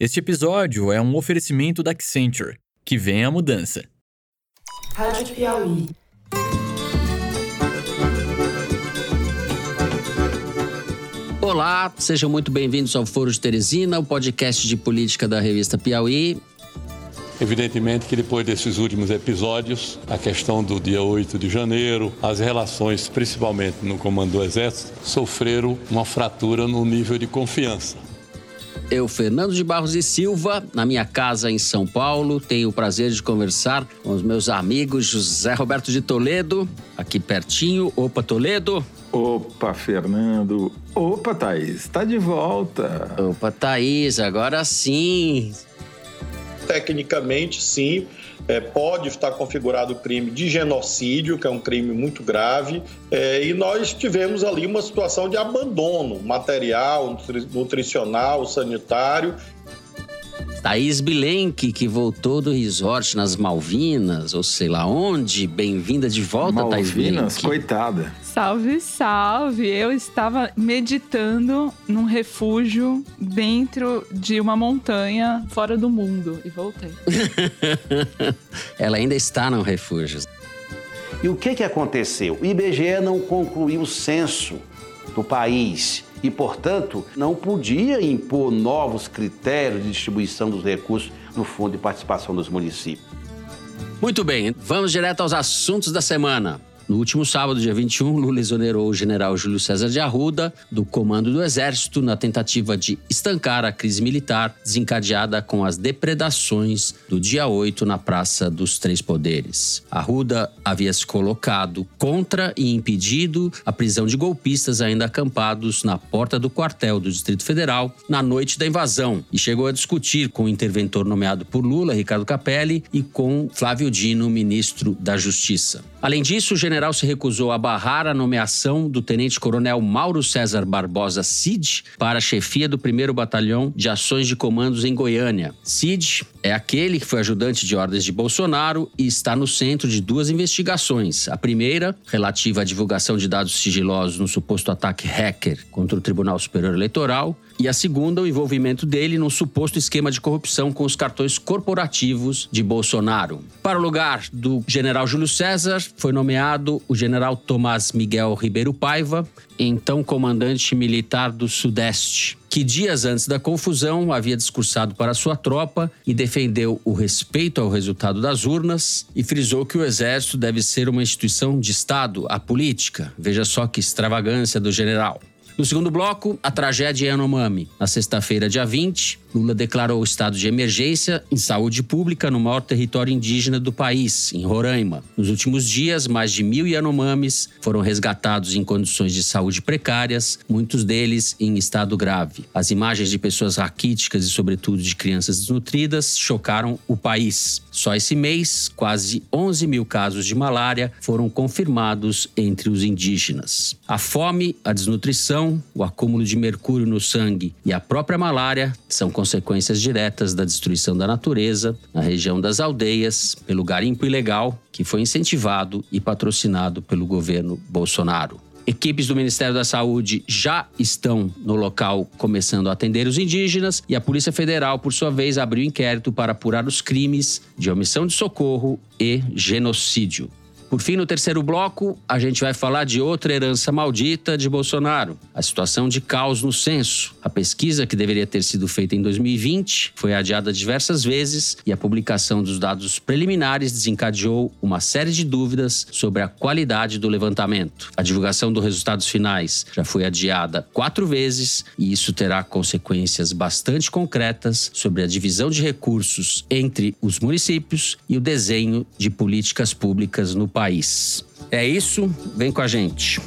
Este episódio é um oferecimento da Accenture. Que vem a mudança. Rádio Piauí. Olá, sejam muito bem-vindos ao Foro de Teresina, o podcast de política da revista Piauí. Evidentemente que depois desses últimos episódios, a questão do dia 8 de janeiro, as relações, principalmente no comando do Exército, sofreram uma fratura no nível de confiança. Eu, Fernando de Barros e Silva, na minha casa em São Paulo, tenho o prazer de conversar com os meus amigos José Roberto de Toledo, aqui pertinho. Opa, Toledo. Opa, Fernando. Opa, Thaís, está de volta. Opa, Thaís, agora sim. Tecnicamente, sim, é, pode estar configurado o crime de genocídio, que é um crime muito grave, é, e nós tivemos ali uma situação de abandono material, nutricional, sanitário, Thaís Bilenque, que voltou do resort nas Malvinas, ou sei lá onde. Bem-vinda de volta, Malvinas, Thaís Bilenque. coitada. Salve, salve! Eu estava meditando num refúgio dentro de uma montanha fora do mundo e voltei. Ela ainda está no refúgio. E o que, que aconteceu? O IBGE não concluiu o censo do país e, portanto, não podia impor novos critérios de distribuição dos recursos no Fundo de Participação dos Municípios. Muito bem, vamos direto aos assuntos da semana. No último sábado, dia 21, Lula exonerou o general Júlio César de Arruda do comando do Exército na tentativa de estancar a crise militar desencadeada com as depredações do dia 8 na Praça dos Três Poderes. Arruda havia se colocado contra e impedido a prisão de golpistas ainda acampados na porta do quartel do Distrito Federal na noite da invasão e chegou a discutir com o interventor nomeado por Lula, Ricardo Capelli, e com Flávio Dino, ministro da Justiça. Além disso, o general se recusou a barrar a nomeação do tenente-coronel Mauro César Barbosa Cid para a chefia do 1 Batalhão de Ações de Comandos em Goiânia. Cid é aquele que foi ajudante de ordens de Bolsonaro e está no centro de duas investigações. A primeira, relativa à divulgação de dados sigilosos no suposto ataque hacker contra o Tribunal Superior Eleitoral, e a segunda, o envolvimento dele num suposto esquema de corrupção com os cartões corporativos de Bolsonaro. Para o lugar do general Júlio César, foi nomeado o general Tomás Miguel Ribeiro Paiva, então comandante militar do Sudeste, que dias antes da confusão havia discursado para sua tropa e defendeu o respeito ao resultado das urnas e frisou que o exército deve ser uma instituição de Estado, a política. Veja só que extravagância do general. No segundo bloco, a tragédia Yanomami. Na sexta-feira, dia 20, Lula declarou o estado de emergência em saúde pública no maior território indígena do país, em Roraima. Nos últimos dias, mais de mil Yanomamis foram resgatados em condições de saúde precárias, muitos deles em estado grave. As imagens de pessoas raquíticas e, sobretudo, de crianças desnutridas chocaram o país. Só esse mês, quase 11 mil casos de malária foram confirmados entre os indígenas. A fome, a desnutrição, o acúmulo de mercúrio no sangue e a própria malária são consequências diretas da destruição da natureza na região das aldeias pelo garimpo ilegal que foi incentivado e patrocinado pelo governo Bolsonaro. Equipes do Ministério da Saúde já estão no local começando a atender os indígenas e a Polícia Federal, por sua vez, abriu inquérito para apurar os crimes de omissão de socorro e genocídio. Por fim, no terceiro bloco, a gente vai falar de outra herança maldita de Bolsonaro, a situação de caos no censo. A pesquisa, que deveria ter sido feita em 2020, foi adiada diversas vezes e a publicação dos dados preliminares desencadeou uma série de dúvidas sobre a qualidade do levantamento. A divulgação dos resultados finais já foi adiada quatro vezes e isso terá consequências bastante concretas sobre a divisão de recursos entre os municípios e o desenho de políticas públicas no país. É isso, vem com a gente.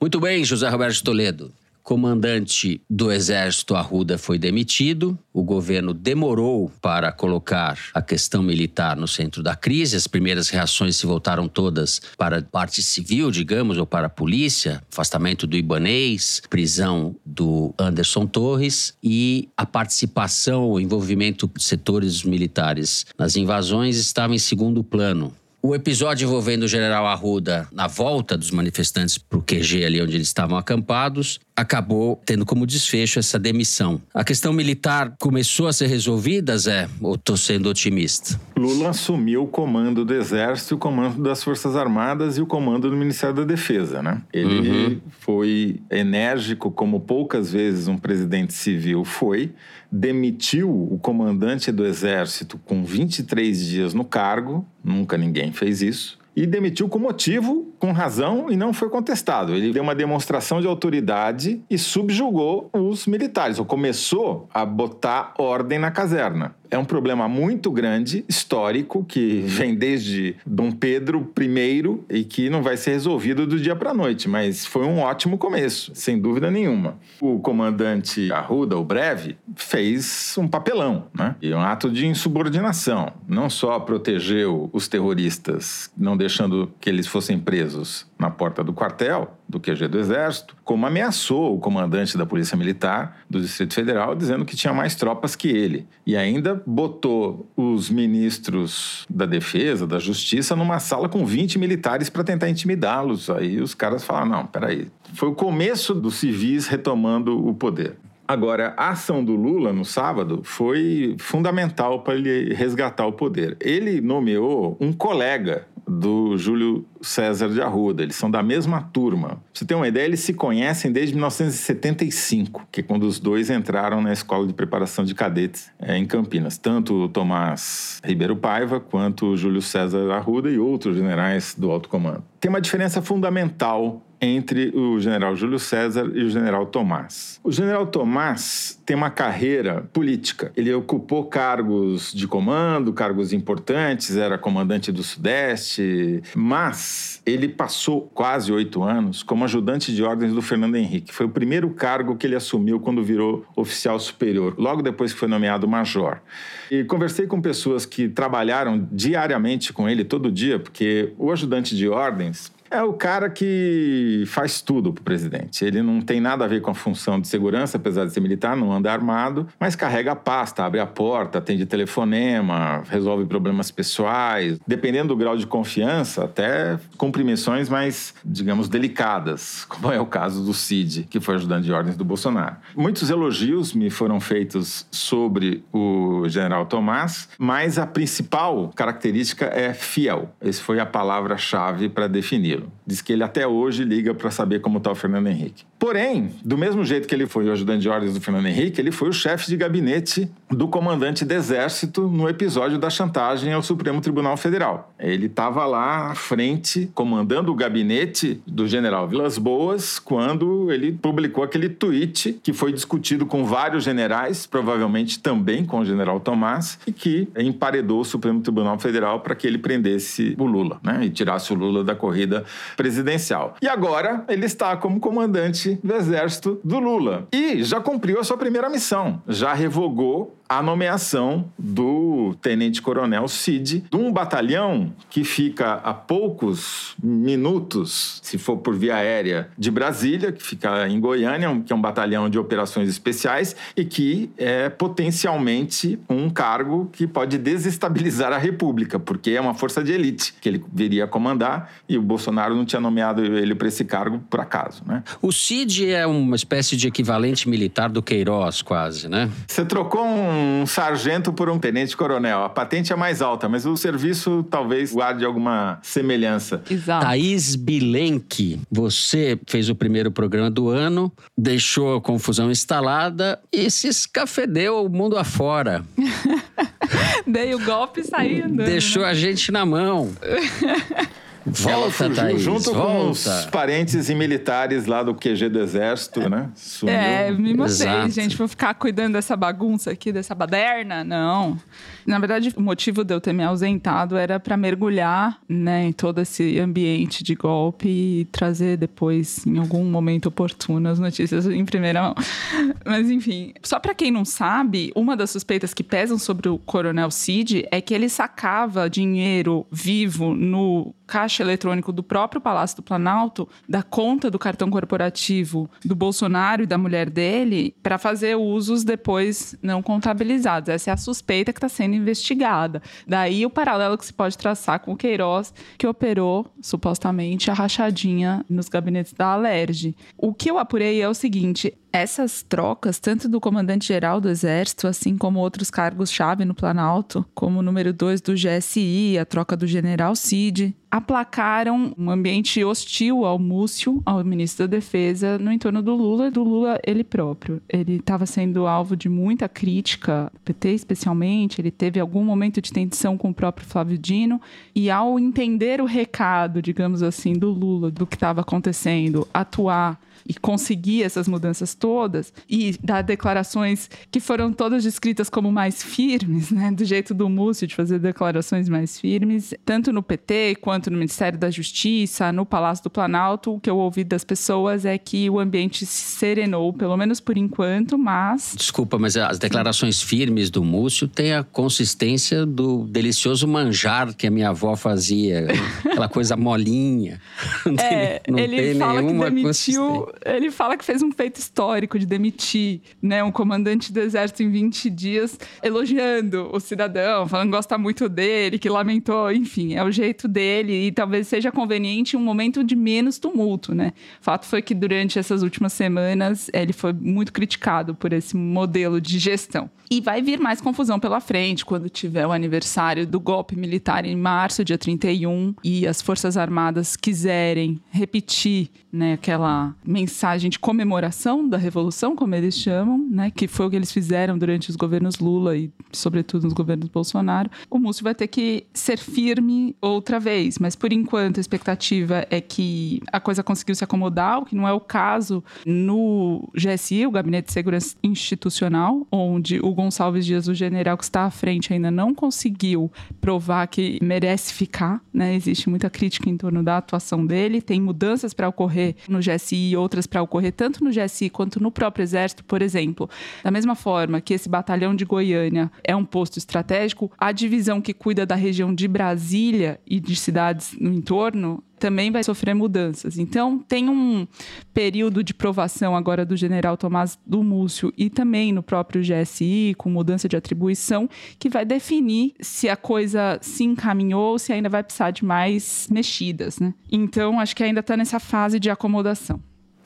Muito bem, José Roberto Toledo. Comandante do Exército Arruda foi demitido. O governo demorou para colocar a questão militar no centro da crise. As primeiras reações se voltaram todas para a parte civil, digamos, ou para a polícia. Afastamento do Ibanês, prisão do Anderson Torres e a participação, o envolvimento de setores militares nas invasões estava em segundo plano. O episódio envolvendo o general Arruda na volta dos manifestantes para o QG ali onde eles estavam acampados acabou tendo como desfecho essa demissão. A questão militar começou a ser resolvida, Zé? Ou estou sendo otimista? Lula assumiu o comando do Exército, o comando das Forças Armadas e o comando do Ministério da Defesa, né? Ele uhum. foi enérgico como poucas vezes um presidente civil foi, demitiu o comandante do Exército com 23 dias no cargo, nunca ninguém fez isso e demitiu com motivo, com razão e não foi contestado. Ele deu uma demonstração de autoridade e subjugou os militares, ou começou a botar ordem na caserna é um problema muito grande, histórico, que vem desde Dom Pedro I e que não vai ser resolvido do dia para a noite, mas foi um ótimo começo, sem dúvida nenhuma. O comandante Arruda, o Breve, fez um papelão, né? E um ato de insubordinação. Não só protegeu os terroristas, não deixando que eles fossem presos na porta do quartel, do QG do Exército, como ameaçou o comandante da Polícia Militar do Distrito Federal, dizendo que tinha mais tropas que ele. E ainda botou os ministros da Defesa, da Justiça, numa sala com 20 militares para tentar intimidá-los. Aí os caras falaram: não, peraí. Foi o começo dos civis retomando o poder. Agora, a ação do Lula no sábado foi fundamental para ele resgatar o poder. Ele nomeou um colega do Júlio César de Arruda. Eles são da mesma turma. Pra você ter uma ideia, eles se conhecem desde 1975, que é quando os dois entraram na Escola de Preparação de Cadetes é, em Campinas. Tanto o Tomás Ribeiro Paiva quanto o Júlio César Arruda e outros generais do alto comando. Tem uma diferença fundamental entre o general Júlio César e o general Tomás. O general Tomás tem uma carreira política. Ele ocupou cargos de comando, cargos importantes, era comandante do Sudeste, mas ele passou quase oito anos como ajudante de ordens do Fernando Henrique. Foi o primeiro cargo que ele assumiu quando virou oficial superior, logo depois que foi nomeado major. E conversei com pessoas que trabalharam diariamente com ele, todo dia, porque o ajudante de ordens é o cara que faz tudo pro presidente. Ele não tem nada a ver com a função de segurança, apesar de ser militar, não anda armado, mas carrega a pasta, abre a porta, atende telefonema, resolve problemas pessoais. Dependendo do grau de confiança, até cumpre missões mais, digamos, delicadas, como é o caso do Cid, que foi ajudante de ordens do Bolsonaro. Muitos elogios me foram feitos sobre o general Tomás, mas a principal característica é fiel. Essa foi a palavra-chave para definir tranquilo. Diz que ele até hoje liga para saber como está o Fernando Henrique. Porém, do mesmo jeito que ele foi o ajudante de ordens do Fernando Henrique, ele foi o chefe de gabinete do comandante do Exército no episódio da chantagem ao Supremo Tribunal Federal. Ele estava lá à frente, comandando o gabinete do general Vilas Boas, quando ele publicou aquele tweet que foi discutido com vários generais, provavelmente também com o general Tomás, e que emparedou o Supremo Tribunal Federal para que ele prendesse o Lula, né? E tirasse o Lula da corrida presidencial. E agora ele está como comandante do exército do Lula. E já cumpriu a sua primeira missão, já revogou a nomeação do tenente-coronel Cid, de um batalhão que fica a poucos minutos, se for por via aérea, de Brasília, que fica em Goiânia, que é um batalhão de operações especiais e que é potencialmente um cargo que pode desestabilizar a República, porque é uma força de elite que ele viria a comandar e o Bolsonaro não tinha nomeado ele para esse cargo por acaso, né? O Cid é uma espécie de equivalente militar do Queiroz, quase, né? Você trocou um um sargento por um tenente-coronel. A patente é mais alta, mas o serviço talvez guarde alguma semelhança. Exato. Thaís Bilenque, você fez o primeiro programa do ano, deixou a confusão instalada e se escafedeu o mundo afora. Dei o golpe saindo. Deixou a gente na mão. Volta, Ela Thaís, junto volta. com os parentes e militares lá do QG do Exército, né? Sumiu. É, me mostrei, Exato. gente. Vou ficar cuidando dessa bagunça aqui, dessa baderna? Não. Na verdade, o motivo de eu ter me ausentado era para mergulhar né, em todo esse ambiente de golpe e trazer depois, em algum momento oportuno, as notícias em primeira mão. Mas, enfim, só para quem não sabe, uma das suspeitas que pesam sobre o Coronel Cid é que ele sacava dinheiro vivo no caixa eletrônico do próprio Palácio do Planalto, da conta do cartão corporativo do Bolsonaro e da mulher dele, para fazer usos depois não contabilizados. Essa é a suspeita que está sendo investigada. Daí o paralelo que se pode traçar com o Queiroz, que operou supostamente a rachadinha nos gabinetes da Alerj. O que eu apurei é o seguinte: essas trocas, tanto do comandante-geral do Exército, assim como outros cargos-chave no Planalto, como o número 2 do GSI, a troca do general Cid, aplacaram um ambiente hostil ao Múcio, ao ministro da Defesa, no entorno do Lula e do Lula ele próprio. Ele estava sendo alvo de muita crítica, PT especialmente, ele teve algum momento de tensão com o próprio Flávio Dino, e ao entender o recado, digamos assim, do Lula, do que estava acontecendo, atuar e conseguir essas mudanças todas e dar declarações que foram todas descritas como mais firmes, né, do jeito do Múcio de fazer declarações mais firmes, tanto no PT quanto no Ministério da Justiça, no Palácio do Planalto, o que eu ouvi das pessoas é que o ambiente se serenou, pelo menos por enquanto, mas Desculpa, mas as declarações firmes do Múcio têm a consistência do delicioso manjar que a minha avó fazia, aquela coisa molinha. Não tem, É, não ele tem fala que nenhuma demitiu. Ele fala que fez um feito histórico de demitir né, um comandante do exército em 20 dias, elogiando o cidadão, falando que gosta muito dele, que lamentou, enfim, é o jeito dele e talvez seja conveniente um momento de menos tumulto, né? Fato foi que durante essas últimas semanas ele foi muito criticado por esse modelo de gestão. E vai vir mais confusão pela frente quando tiver o aniversário do golpe militar em março, dia 31, e as Forças Armadas quiserem repetir né, aquela mensagem de comemoração da Revolução, como eles chamam, né, que foi o que eles fizeram durante os governos Lula e, sobretudo, nos governos Bolsonaro, o Múcio vai ter que ser firme outra vez. Mas, por enquanto, a expectativa é que a coisa conseguiu se acomodar, o que não é o caso no GSI, o Gabinete de Segurança Institucional, onde o Gonçalves Dias, o general que está à frente, ainda não conseguiu provar que merece ficar. Né? Existe muita crítica em torno da atuação dele. Tem mudanças para ocorrer no GSI e outras para ocorrer tanto no GSI quanto no próprio Exército, por exemplo. Da mesma forma que esse batalhão de Goiânia é um posto estratégico, a divisão que cuida da região de Brasília e de cidades no entorno também vai sofrer mudanças. Então, tem um período de provação agora do general Tomás do Múcio e também no próprio GSI, com mudança de atribuição, que vai definir se a coisa se encaminhou ou se ainda vai precisar de mais mexidas. Né? Então, acho que ainda está nessa fase de acomodação.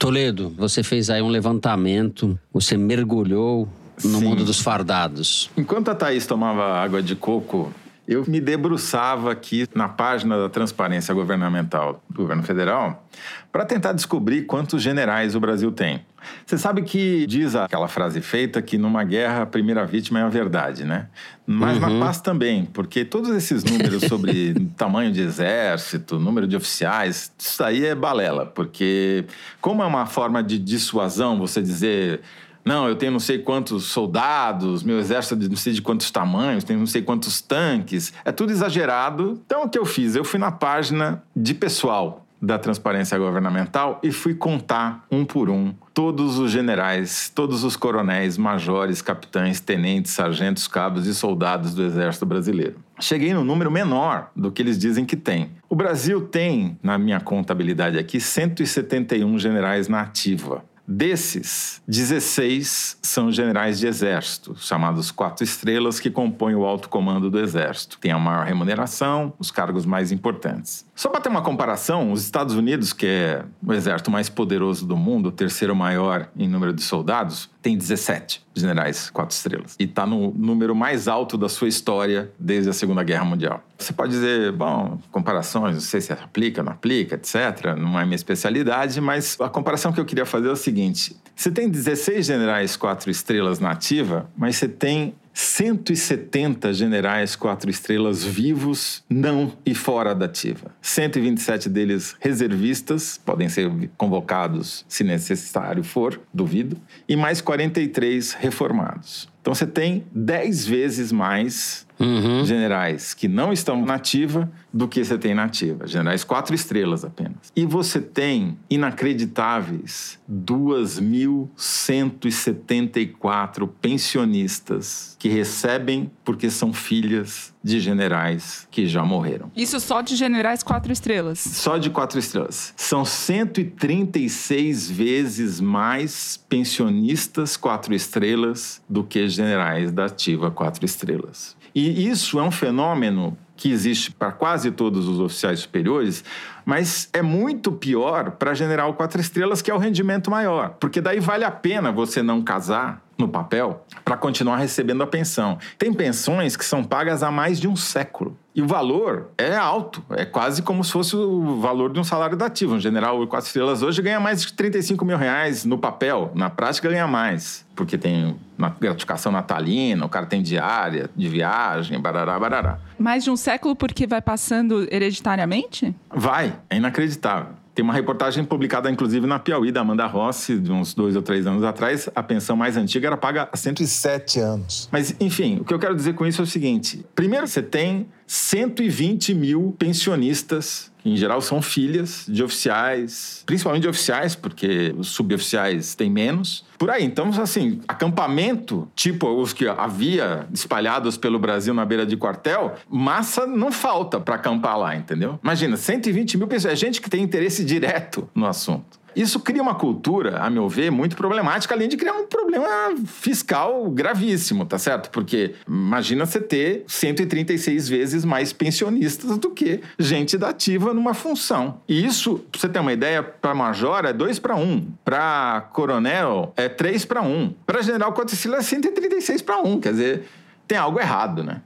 Toledo, você fez aí um levantamento, você mergulhou no Sim. mundo dos fardados. Enquanto a Thaís tomava água de coco, eu me debruçava aqui na página da transparência governamental do governo federal para tentar descobrir quantos generais o Brasil tem. Você sabe que diz aquela frase feita que numa guerra a primeira vítima é a verdade, né? Mas na paz também, porque todos esses números sobre tamanho de exército, número de oficiais, isso aí é balela, porque como é uma forma de dissuasão você dizer não, eu tenho não sei quantos soldados, meu exército de não sei de quantos tamanhos, tem não sei quantos tanques. É tudo exagerado. Então, o que eu fiz? Eu fui na página de pessoal da transparência governamental e fui contar um por um todos os generais, todos os coronéis, majores, capitães, tenentes, sargentos, cabos e soldados do exército brasileiro. Cheguei no número menor do que eles dizem que tem. O Brasil tem, na minha contabilidade aqui, 171 generais na ativa. Desses, 16 são generais de exército, chamados quatro estrelas, que compõem o alto comando do exército. Tem a maior remuneração, os cargos mais importantes. Só para ter uma comparação, os Estados Unidos, que é o exército mais poderoso do mundo, o terceiro maior em número de soldados, tem 17 generais quatro estrelas. E está no número mais alto da sua história desde a Segunda Guerra Mundial. Você pode dizer, bom, comparações, não sei se aplica, não aplica, etc. Não é minha especialidade, mas a comparação que eu queria fazer é o seguinte: você tem 16 generais quatro estrelas na ativa, mas você tem 170 generais quatro estrelas vivos, não e fora da ativa. 127 deles reservistas, podem ser convocados se necessário for, duvido, e mais 43 reformados. Então você tem 10 vezes mais Uhum. generais que não estão na ativa do que você tem na ativa. Generais quatro estrelas apenas. E você tem inacreditáveis 2.174 pensionistas que recebem porque são filhas de generais que já morreram. Isso só de generais quatro estrelas. Só de quatro estrelas. São 136 vezes mais pensionistas quatro estrelas do que generais da ativa quatro estrelas. E isso é um fenômeno que existe para quase todos os oficiais superiores, mas é muito pior para general quatro estrelas, que é o rendimento maior. Porque daí vale a pena você não casar no papel para continuar recebendo a pensão. Tem pensões que são pagas há mais de um século. E o valor é alto, é quase como se fosse o valor de um salário dativo. Um general quatro estrelas hoje ganha mais de 35 mil reais no papel, na prática ganha mais, porque tem gratificação natalina, o cara tem diária de viagem, barará, barará. Mais de um século porque vai passando hereditariamente? Vai, é inacreditável. Tem uma reportagem publicada, inclusive, na Piauí, da Amanda Rossi, de uns dois ou três anos atrás. A pensão mais antiga era paga há 107 anos. Mas, enfim, o que eu quero dizer com isso é o seguinte: primeiro, você tem 120 mil pensionistas, que em geral são filhas de oficiais, principalmente de oficiais, porque os suboficiais têm menos. Por aí, então, assim, acampamento, tipo os que havia espalhados pelo Brasil na beira de quartel, massa não falta para acampar lá, entendeu? Imagina, 120 mil pessoas, é gente que tem interesse direto no assunto. Isso cria uma cultura, a meu ver, muito problemática, além de criar um problema fiscal gravíssimo, tá certo? Porque imagina você ter 136 vezes mais pensionistas do que gente da ativa numa função. E isso, pra você ter uma ideia, para major é 2 para 1, para coronel é 3 para 1, para general Coticila é 136 para 1, quer dizer, tem algo errado, né?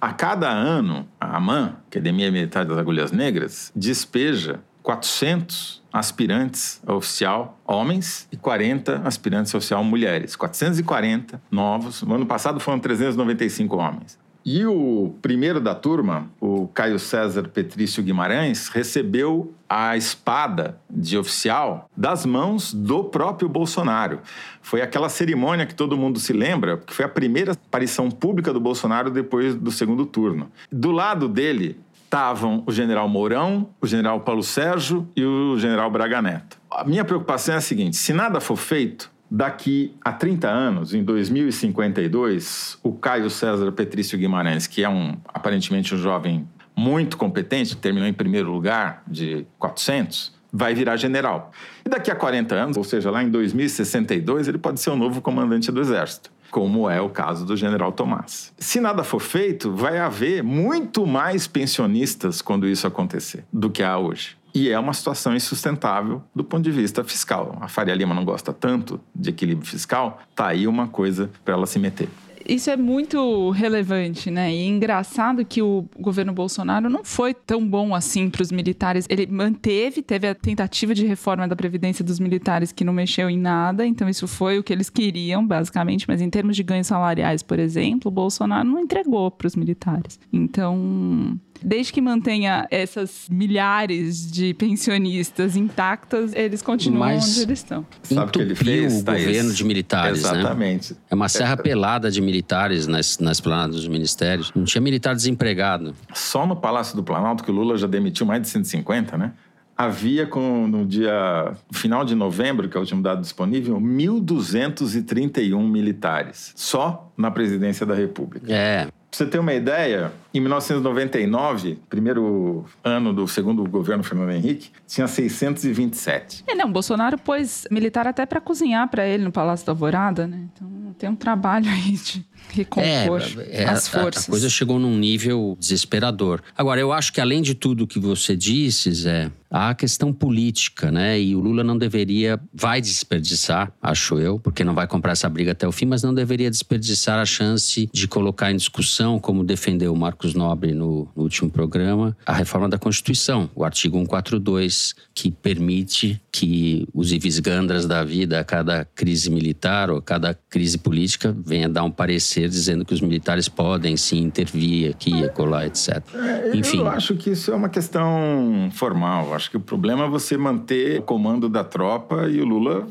A cada ano, a AMAN, Academia Militar das Agulhas Negras, despeja 400 aspirantes oficial homens e 40 aspirantes oficial mulheres. 440 novos. No ano passado foram 395 homens. E o primeiro da turma, o Caio César Petrício Guimarães, recebeu a espada de oficial das mãos do próprio Bolsonaro. Foi aquela cerimônia que todo mundo se lembra, que foi a primeira aparição pública do Bolsonaro depois do segundo turno. Do lado dele estavam o general Mourão, o general Paulo Sérgio e o general Braga Neto. A minha preocupação é a seguinte: se nada for feito, daqui a 30 anos, em 2052, o Caio César Petrício Guimarães, que é um aparentemente um jovem muito competente, terminou em primeiro lugar de 400, vai virar general. E daqui a 40 anos, ou seja, lá em 2062, ele pode ser o novo comandante do Exército como é o caso do general Tomás. Se nada for feito, vai haver muito mais pensionistas quando isso acontecer do que há hoje. E é uma situação insustentável do ponto de vista fiscal. A Faria Lima não gosta tanto de equilíbrio fiscal, tá aí uma coisa para ela se meter isso é muito relevante, né? E engraçado que o governo Bolsonaro não foi tão bom assim para os militares. Ele manteve, teve a tentativa de reforma da previdência dos militares que não mexeu em nada, então isso foi o que eles queriam, basicamente. Mas em termos de ganhos salariais, por exemplo, o Bolsonaro não entregou para os militares. Então desde que mantenha essas milhares de pensionistas intactas, eles continuam Mas onde eles estão. Sabe o que ele fez? o governo de militares, Exatamente. né? É uma serra pelada de militares nas, nas planadas dos ministérios. Não tinha militar desempregado. Só no Palácio do Planalto, que o Lula já demitiu mais de 150, né? Havia com, no dia final de novembro, que é o último dado disponível, 1.231 militares, só na presidência da República. É. Pra você ter uma ideia, em 1999, primeiro ano do segundo governo Fernando Henrique, tinha 627. É, não, Bolsonaro pôs militar até para cozinhar para ele no Palácio da Alvorada, né? Então tem um trabalho aí de recompor é, é, as forças. A, a coisa chegou num nível desesperador. Agora, eu acho que além de tudo que você disse, Zé, há a questão política, né? E o Lula não deveria, vai desperdiçar, acho eu, porque não vai comprar essa briga até o fim, mas não deveria desperdiçar a chance de colocar em discussão, como defendeu o Marcos Nobre no, no último programa, a reforma da Constituição, o artigo 142, que permite que os Ivisgandras da vida, a cada crise militar ou cada crise política venha dar um parecer dizendo que os militares podem sim intervir aqui, colar, etc. É, Enfim. Eu acho que isso é uma questão formal. Acho que o problema é você manter o comando da tropa e o Lula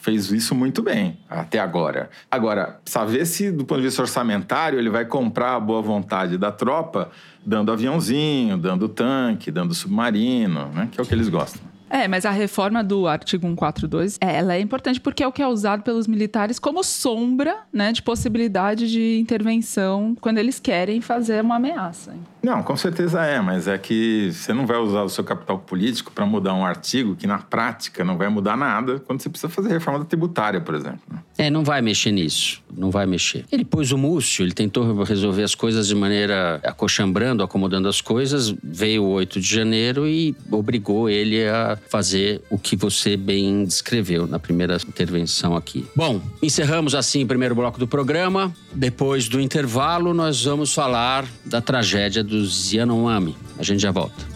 fez isso muito bem até agora. Agora, saber se do ponto de vista orçamentário ele vai comprar a boa vontade da tropa dando aviãozinho, dando tanque, dando submarino, né? que é o que eles gostam. É, mas a reforma do artigo 142, é, ela é importante porque é o que é usado pelos militares como sombra, né, de possibilidade de intervenção quando eles querem fazer uma ameaça. Não, com certeza é, mas é que você não vai usar o seu capital político para mudar um artigo que na prática não vai mudar nada quando você precisa fazer reforma da tributária, por exemplo. É, não vai mexer nisso. Não vai mexer. Ele pôs o Múcio, ele tentou resolver as coisas de maneira acochambrando, acomodando as coisas. Veio o 8 de janeiro e obrigou ele a fazer o que você bem descreveu na primeira intervenção aqui. Bom, encerramos assim o primeiro bloco do programa. Depois do intervalo, nós vamos falar da tragédia dos Yanomami. A gente já volta.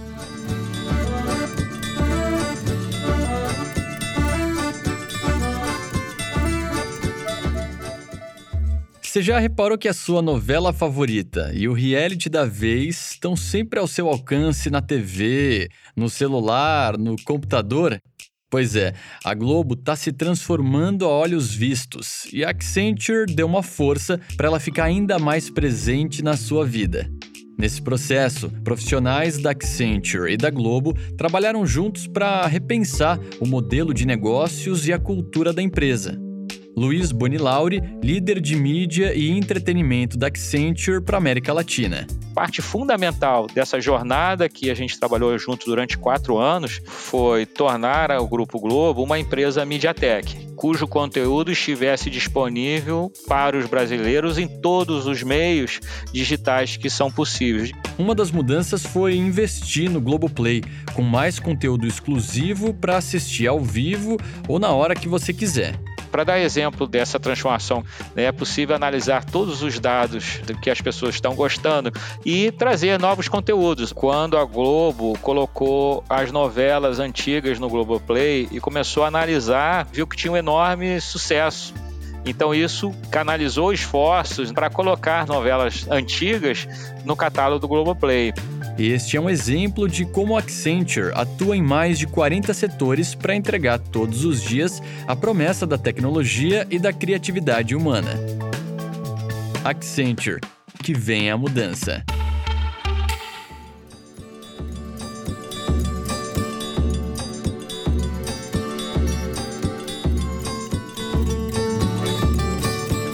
Você já reparou que a sua novela favorita e o reality da vez estão sempre ao seu alcance na TV, no celular, no computador? Pois é, a Globo está se transformando a olhos vistos e a Accenture deu uma força para ela ficar ainda mais presente na sua vida. Nesse processo, profissionais da Accenture e da Globo trabalharam juntos para repensar o modelo de negócios e a cultura da empresa. Luiz Bonilauri, líder de mídia e entretenimento da Accenture para a América Latina. Parte fundamental dessa jornada que a gente trabalhou junto durante quatro anos foi tornar o Grupo Globo uma empresa MediaTek, cujo conteúdo estivesse disponível para os brasileiros em todos os meios digitais que são possíveis. Uma das mudanças foi investir no Globoplay, com mais conteúdo exclusivo para assistir ao vivo ou na hora que você quiser. Para dar exemplo dessa transformação, né, é possível analisar todos os dados do que as pessoas estão gostando e trazer novos conteúdos. Quando a Globo colocou as novelas antigas no Globoplay e começou a analisar, viu que tinha um enorme sucesso. Então isso canalizou esforços para colocar novelas antigas no catálogo do Globoplay. Este é um exemplo de como a Accenture atua em mais de 40 setores para entregar todos os dias a promessa da tecnologia e da criatividade humana. Accenture, que vem a mudança.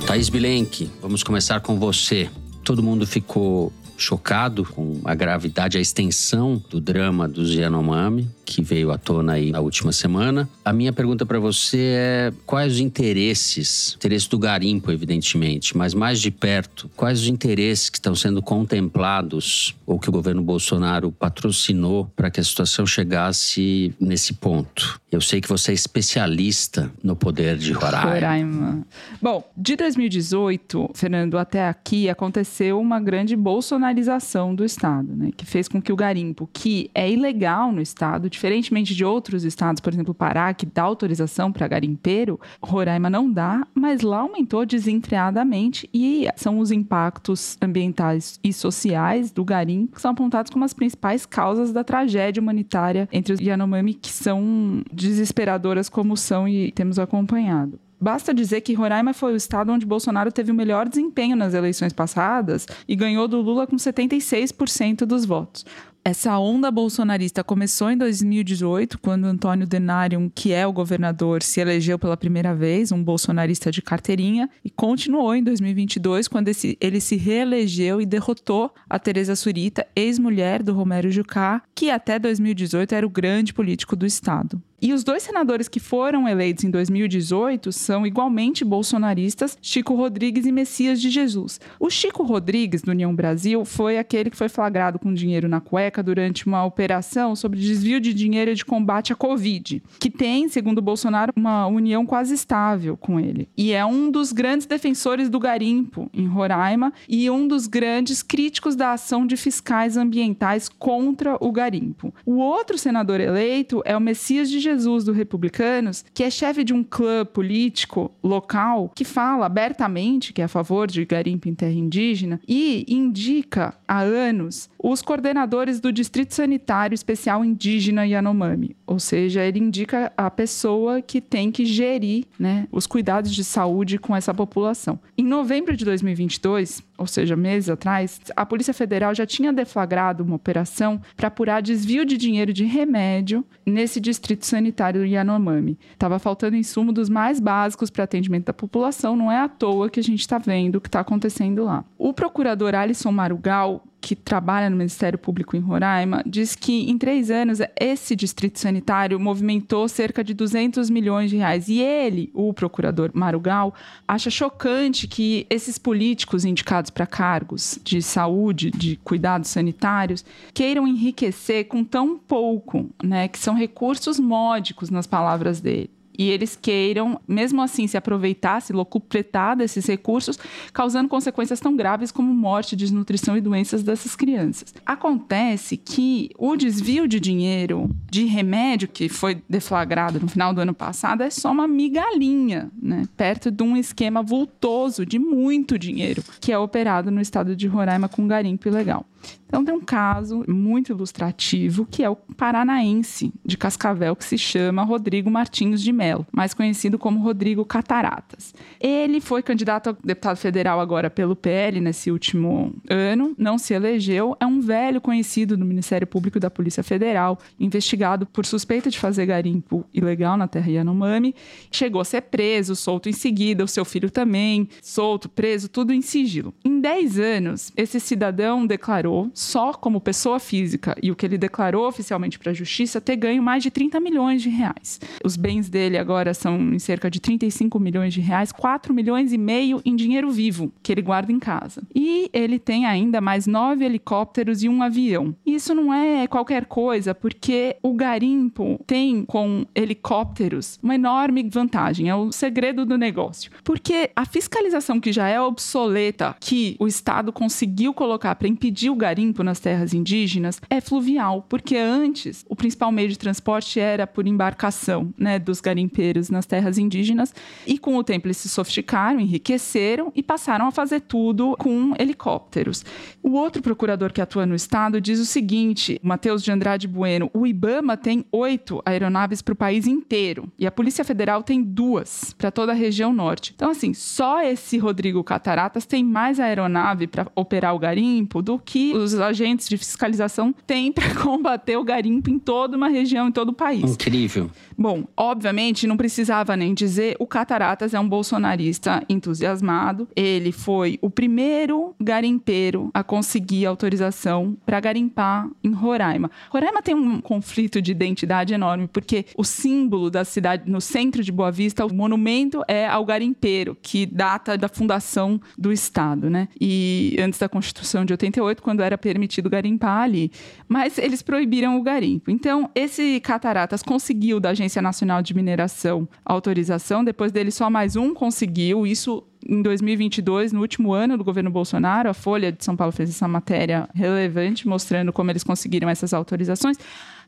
Thaís Bilenque, vamos começar com você. Todo mundo ficou chocado com a gravidade, a extensão do drama dos Yanomami, que veio à tona aí na última semana. A minha pergunta para você é quais os interesses, interesse do garimpo, evidentemente, mas mais de perto, quais os interesses que estão sendo contemplados ou que o governo Bolsonaro patrocinou para que a situação chegasse nesse ponto? Eu sei que você é especialista no poder de Roraima. Roraima. Bom, de 2018, Fernando, até aqui aconteceu uma grande bolsonarização do Estado, né? Que fez com que o garimpo, que é ilegal no Estado, diferentemente de outros estados, por exemplo, Pará, que dá autorização para garimpeiro, Roraima não dá, mas lá aumentou desenfreadamente e são os impactos ambientais e sociais do garimpo que são apontados como as principais causas da tragédia humanitária entre os Yanomami, que são desesperadoras como são e temos acompanhado. Basta dizer que Roraima foi o estado onde Bolsonaro teve o melhor desempenho nas eleições passadas e ganhou do Lula com 76% dos votos. Essa onda bolsonarista começou em 2018, quando Antônio Denarium, que é o governador, se elegeu pela primeira vez, um bolsonarista de carteirinha, e continuou em 2022, quando esse, ele se reelegeu e derrotou a Tereza Surita, ex-mulher do Romero Jucá, que até 2018 era o grande político do estado. E os dois senadores que foram eleitos em 2018 são igualmente bolsonaristas, Chico Rodrigues e Messias de Jesus. O Chico Rodrigues, do União Brasil, foi aquele que foi flagrado com dinheiro na cueca durante uma operação sobre desvio de dinheiro de combate à Covid, que tem, segundo Bolsonaro, uma união quase estável com ele. E é um dos grandes defensores do garimpo em Roraima e um dos grandes críticos da ação de fiscais ambientais contra o garimpo. O outro senador eleito é o Messias de Jesus Jesus do Republicanos, que é chefe de um clã político local que fala abertamente que é a favor de garimpo em terra indígena e indica há anos os coordenadores do Distrito Sanitário Especial Indígena Yanomami, ou seja, ele indica a pessoa que tem que gerir né, os cuidados de saúde com essa população. Em novembro de 2022, ou seja, meses atrás, a Polícia Federal já tinha deflagrado uma operação para apurar desvio de dinheiro de remédio nesse distrito sanitário do Yanomami. Estava faltando insumo dos mais básicos para atendimento da população, não é à toa que a gente está vendo o que está acontecendo lá. O procurador Alisson Marugal que trabalha no Ministério Público em Roraima, diz que em três anos esse distrito sanitário movimentou cerca de 200 milhões de reais. E ele, o procurador Marugal, acha chocante que esses políticos indicados para cargos de saúde, de cuidados sanitários, queiram enriquecer com tão pouco, né, que são recursos módicos, nas palavras dele e eles queiram, mesmo assim, se aproveitar, se locupletar desses recursos, causando consequências tão graves como morte, desnutrição e doenças dessas crianças. Acontece que o desvio de dinheiro de remédio que foi deflagrado no final do ano passado é só uma migalhinha, né? Perto de um esquema vultoso de muito dinheiro que é operado no estado de Roraima com garimpo ilegal. Então tem um caso muito ilustrativo que é o paranaense de Cascavel que se chama Rodrigo Martins de Mello, mais conhecido como Rodrigo Cataratas. Ele foi candidato a deputado federal agora pelo PL nesse último ano, não se elegeu, é um velho conhecido do Ministério Público da Polícia Federal, investigado por suspeita de fazer garimpo ilegal na terra Yanomami, chegou a ser preso, solto em seguida, o seu filho também, solto, preso, tudo em sigilo. Em 10 anos, esse cidadão declarou só como pessoa física e o que ele declarou oficialmente para a justiça ter ganho mais de 30 milhões de reais. Os bens dele agora são em cerca de 35 milhões de reais, 4 milhões e meio em dinheiro vivo que ele guarda em casa. E ele tem ainda mais nove helicópteros e um avião. Isso não é qualquer coisa, porque o garimpo tem com helicópteros uma enorme vantagem, é o segredo do negócio. Porque a fiscalização que já é obsoleta, que o Estado conseguiu colocar para impedir o garimpo nas terras indígenas é fluvial, porque antes o principal meio de transporte era por embarcação, né, dos garimpeiros nas terras indígenas, e com o tempo eles se sofisticaram, enriqueceram e passaram a fazer tudo com helicópteros. O outro procurador que atua no estado diz o seguinte, Matheus de Andrade Bueno, o IBAMA tem oito aeronaves para o país inteiro e a Polícia Federal tem duas para toda a região norte. Então, assim, só esse Rodrigo Cataratas tem mais aeronave para operar o garimpo do que os agentes de fiscalização têm para combater o garimpo em toda uma região, em todo o país. Incrível. Bom, obviamente, não precisava nem dizer, o Cataratas é um bolsonarista entusiasmado. Ele foi o primeiro garimpeiro a conseguir autorização para garimpar em Roraima. Roraima tem um conflito de identidade enorme, porque o símbolo da cidade, no centro de Boa Vista, o monumento é ao garimpeiro, que data da fundação do Estado, né? E antes da Constituição de 88, quando era permitido garimpar ali. Mas eles proibiram o garimpo. Então, esse Cataratas conseguiu da Agência Nacional de Mineração autorização, depois dele só mais um conseguiu, isso em 2022, no último ano do governo Bolsonaro, a Folha de São Paulo fez essa matéria relevante mostrando como eles conseguiram essas autorizações.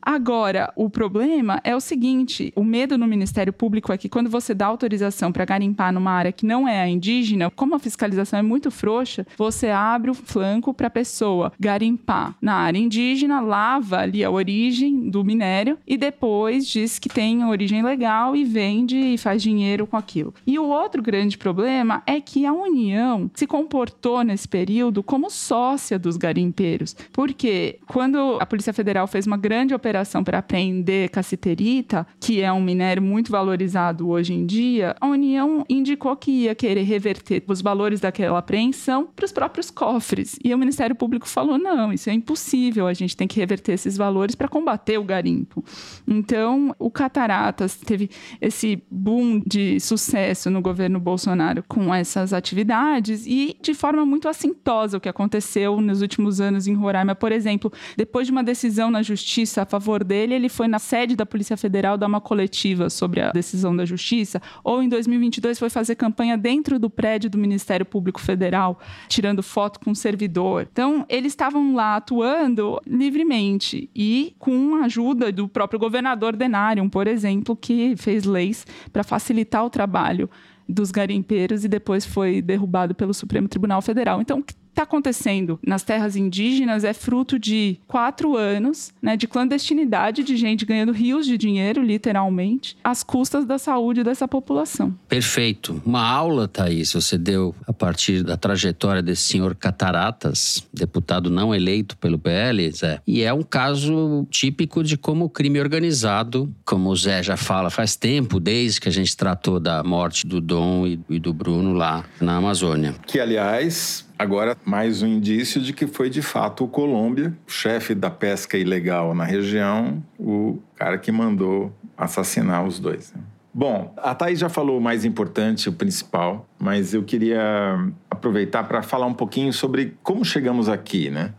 Agora, o problema é o seguinte: o medo no Ministério Público é que quando você dá autorização para garimpar numa área que não é a indígena, como a fiscalização é muito frouxa, você abre o flanco para a pessoa garimpar na área indígena, lava ali a origem do minério e depois diz que tem origem legal e vende e faz dinheiro com aquilo. E o outro grande problema é que a União se comportou nesse período como sócia dos garimpeiros, porque quando a Polícia Federal fez uma grande operação operação para apreender cassiterita, que é um minério muito valorizado hoje em dia, a União indicou que ia querer reverter os valores daquela apreensão para os próprios cofres. E o Ministério Público falou: não, isso é impossível, a gente tem que reverter esses valores para combater o garimpo. Então, o Cataratas teve esse boom de sucesso no governo Bolsonaro com essas atividades e de forma muito assintosa o que aconteceu nos últimos anos em Roraima. Por exemplo, depois de uma decisão na justiça a favor dele, ele foi na sede da Polícia Federal dar uma coletiva sobre a decisão da justiça, ou em 2022 foi fazer campanha dentro do prédio do Ministério Público Federal, tirando foto com o servidor. Então, eles estavam lá atuando livremente e com a ajuda do próprio governador Denário, por exemplo, que fez leis para facilitar o trabalho dos garimpeiros e depois foi derrubado pelo Supremo Tribunal Federal. Então, está acontecendo nas terras indígenas é fruto de quatro anos né, de clandestinidade, de gente ganhando rios de dinheiro, literalmente, às custas da saúde dessa população. Perfeito. Uma aula, Thaís, você deu a partir da trajetória desse senhor Cataratas, deputado não eleito pelo PL, Zé. E é um caso típico de como o crime organizado, como o Zé já fala faz tempo, desde que a gente tratou da morte do Dom e do Bruno lá na Amazônia. Que, aliás, Agora, mais um indício de que foi de fato o Colômbia, chefe da pesca ilegal na região, o cara que mandou assassinar os dois. Né? Bom, a Thaís já falou o mais importante, o principal, mas eu queria aproveitar para falar um pouquinho sobre como chegamos aqui, né?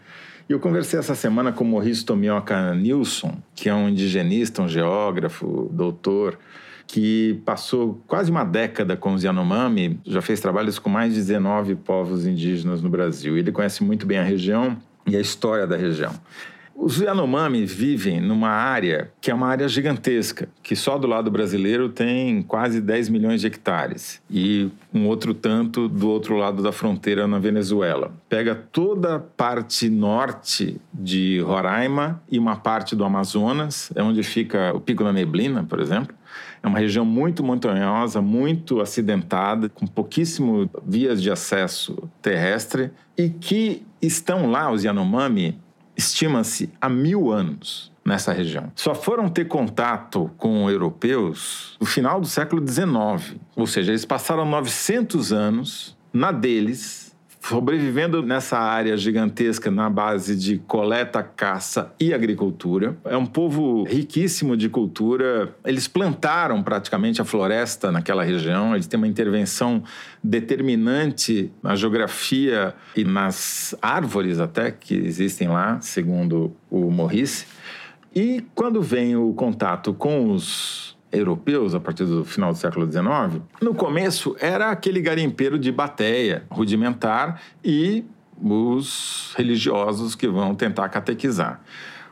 Eu conversei essa semana com o Maurice Tomioka Nilson, que é um indigenista, um geógrafo, doutor, que passou quase uma década com os Yanomami, já fez trabalhos com mais de 19 povos indígenas no Brasil. Ele conhece muito bem a região e a história da região. Os Yanomami vivem numa área que é uma área gigantesca, que só do lado brasileiro tem quase 10 milhões de hectares e um outro tanto do outro lado da fronteira na Venezuela. Pega toda a parte norte de Roraima e uma parte do Amazonas, é onde fica o Pico da Neblina, por exemplo. É uma região muito montanhosa, muito acidentada, com pouquíssimo vias de acesso terrestre e que estão lá, os Yanomami, estima-se há mil anos nessa região. Só foram ter contato com europeus no final do século XIX, ou seja, eles passaram 900 anos na deles sobrevivendo nessa área gigantesca na base de coleta, caça e agricultura. É um povo riquíssimo de cultura. Eles plantaram praticamente a floresta naquela região, eles têm uma intervenção determinante na geografia e nas árvores até que existem lá, segundo o Morris. E quando vem o contato com os europeus, a partir do final do século XIX, no começo era aquele garimpeiro de bateia, rudimentar, e os religiosos que vão tentar catequizar.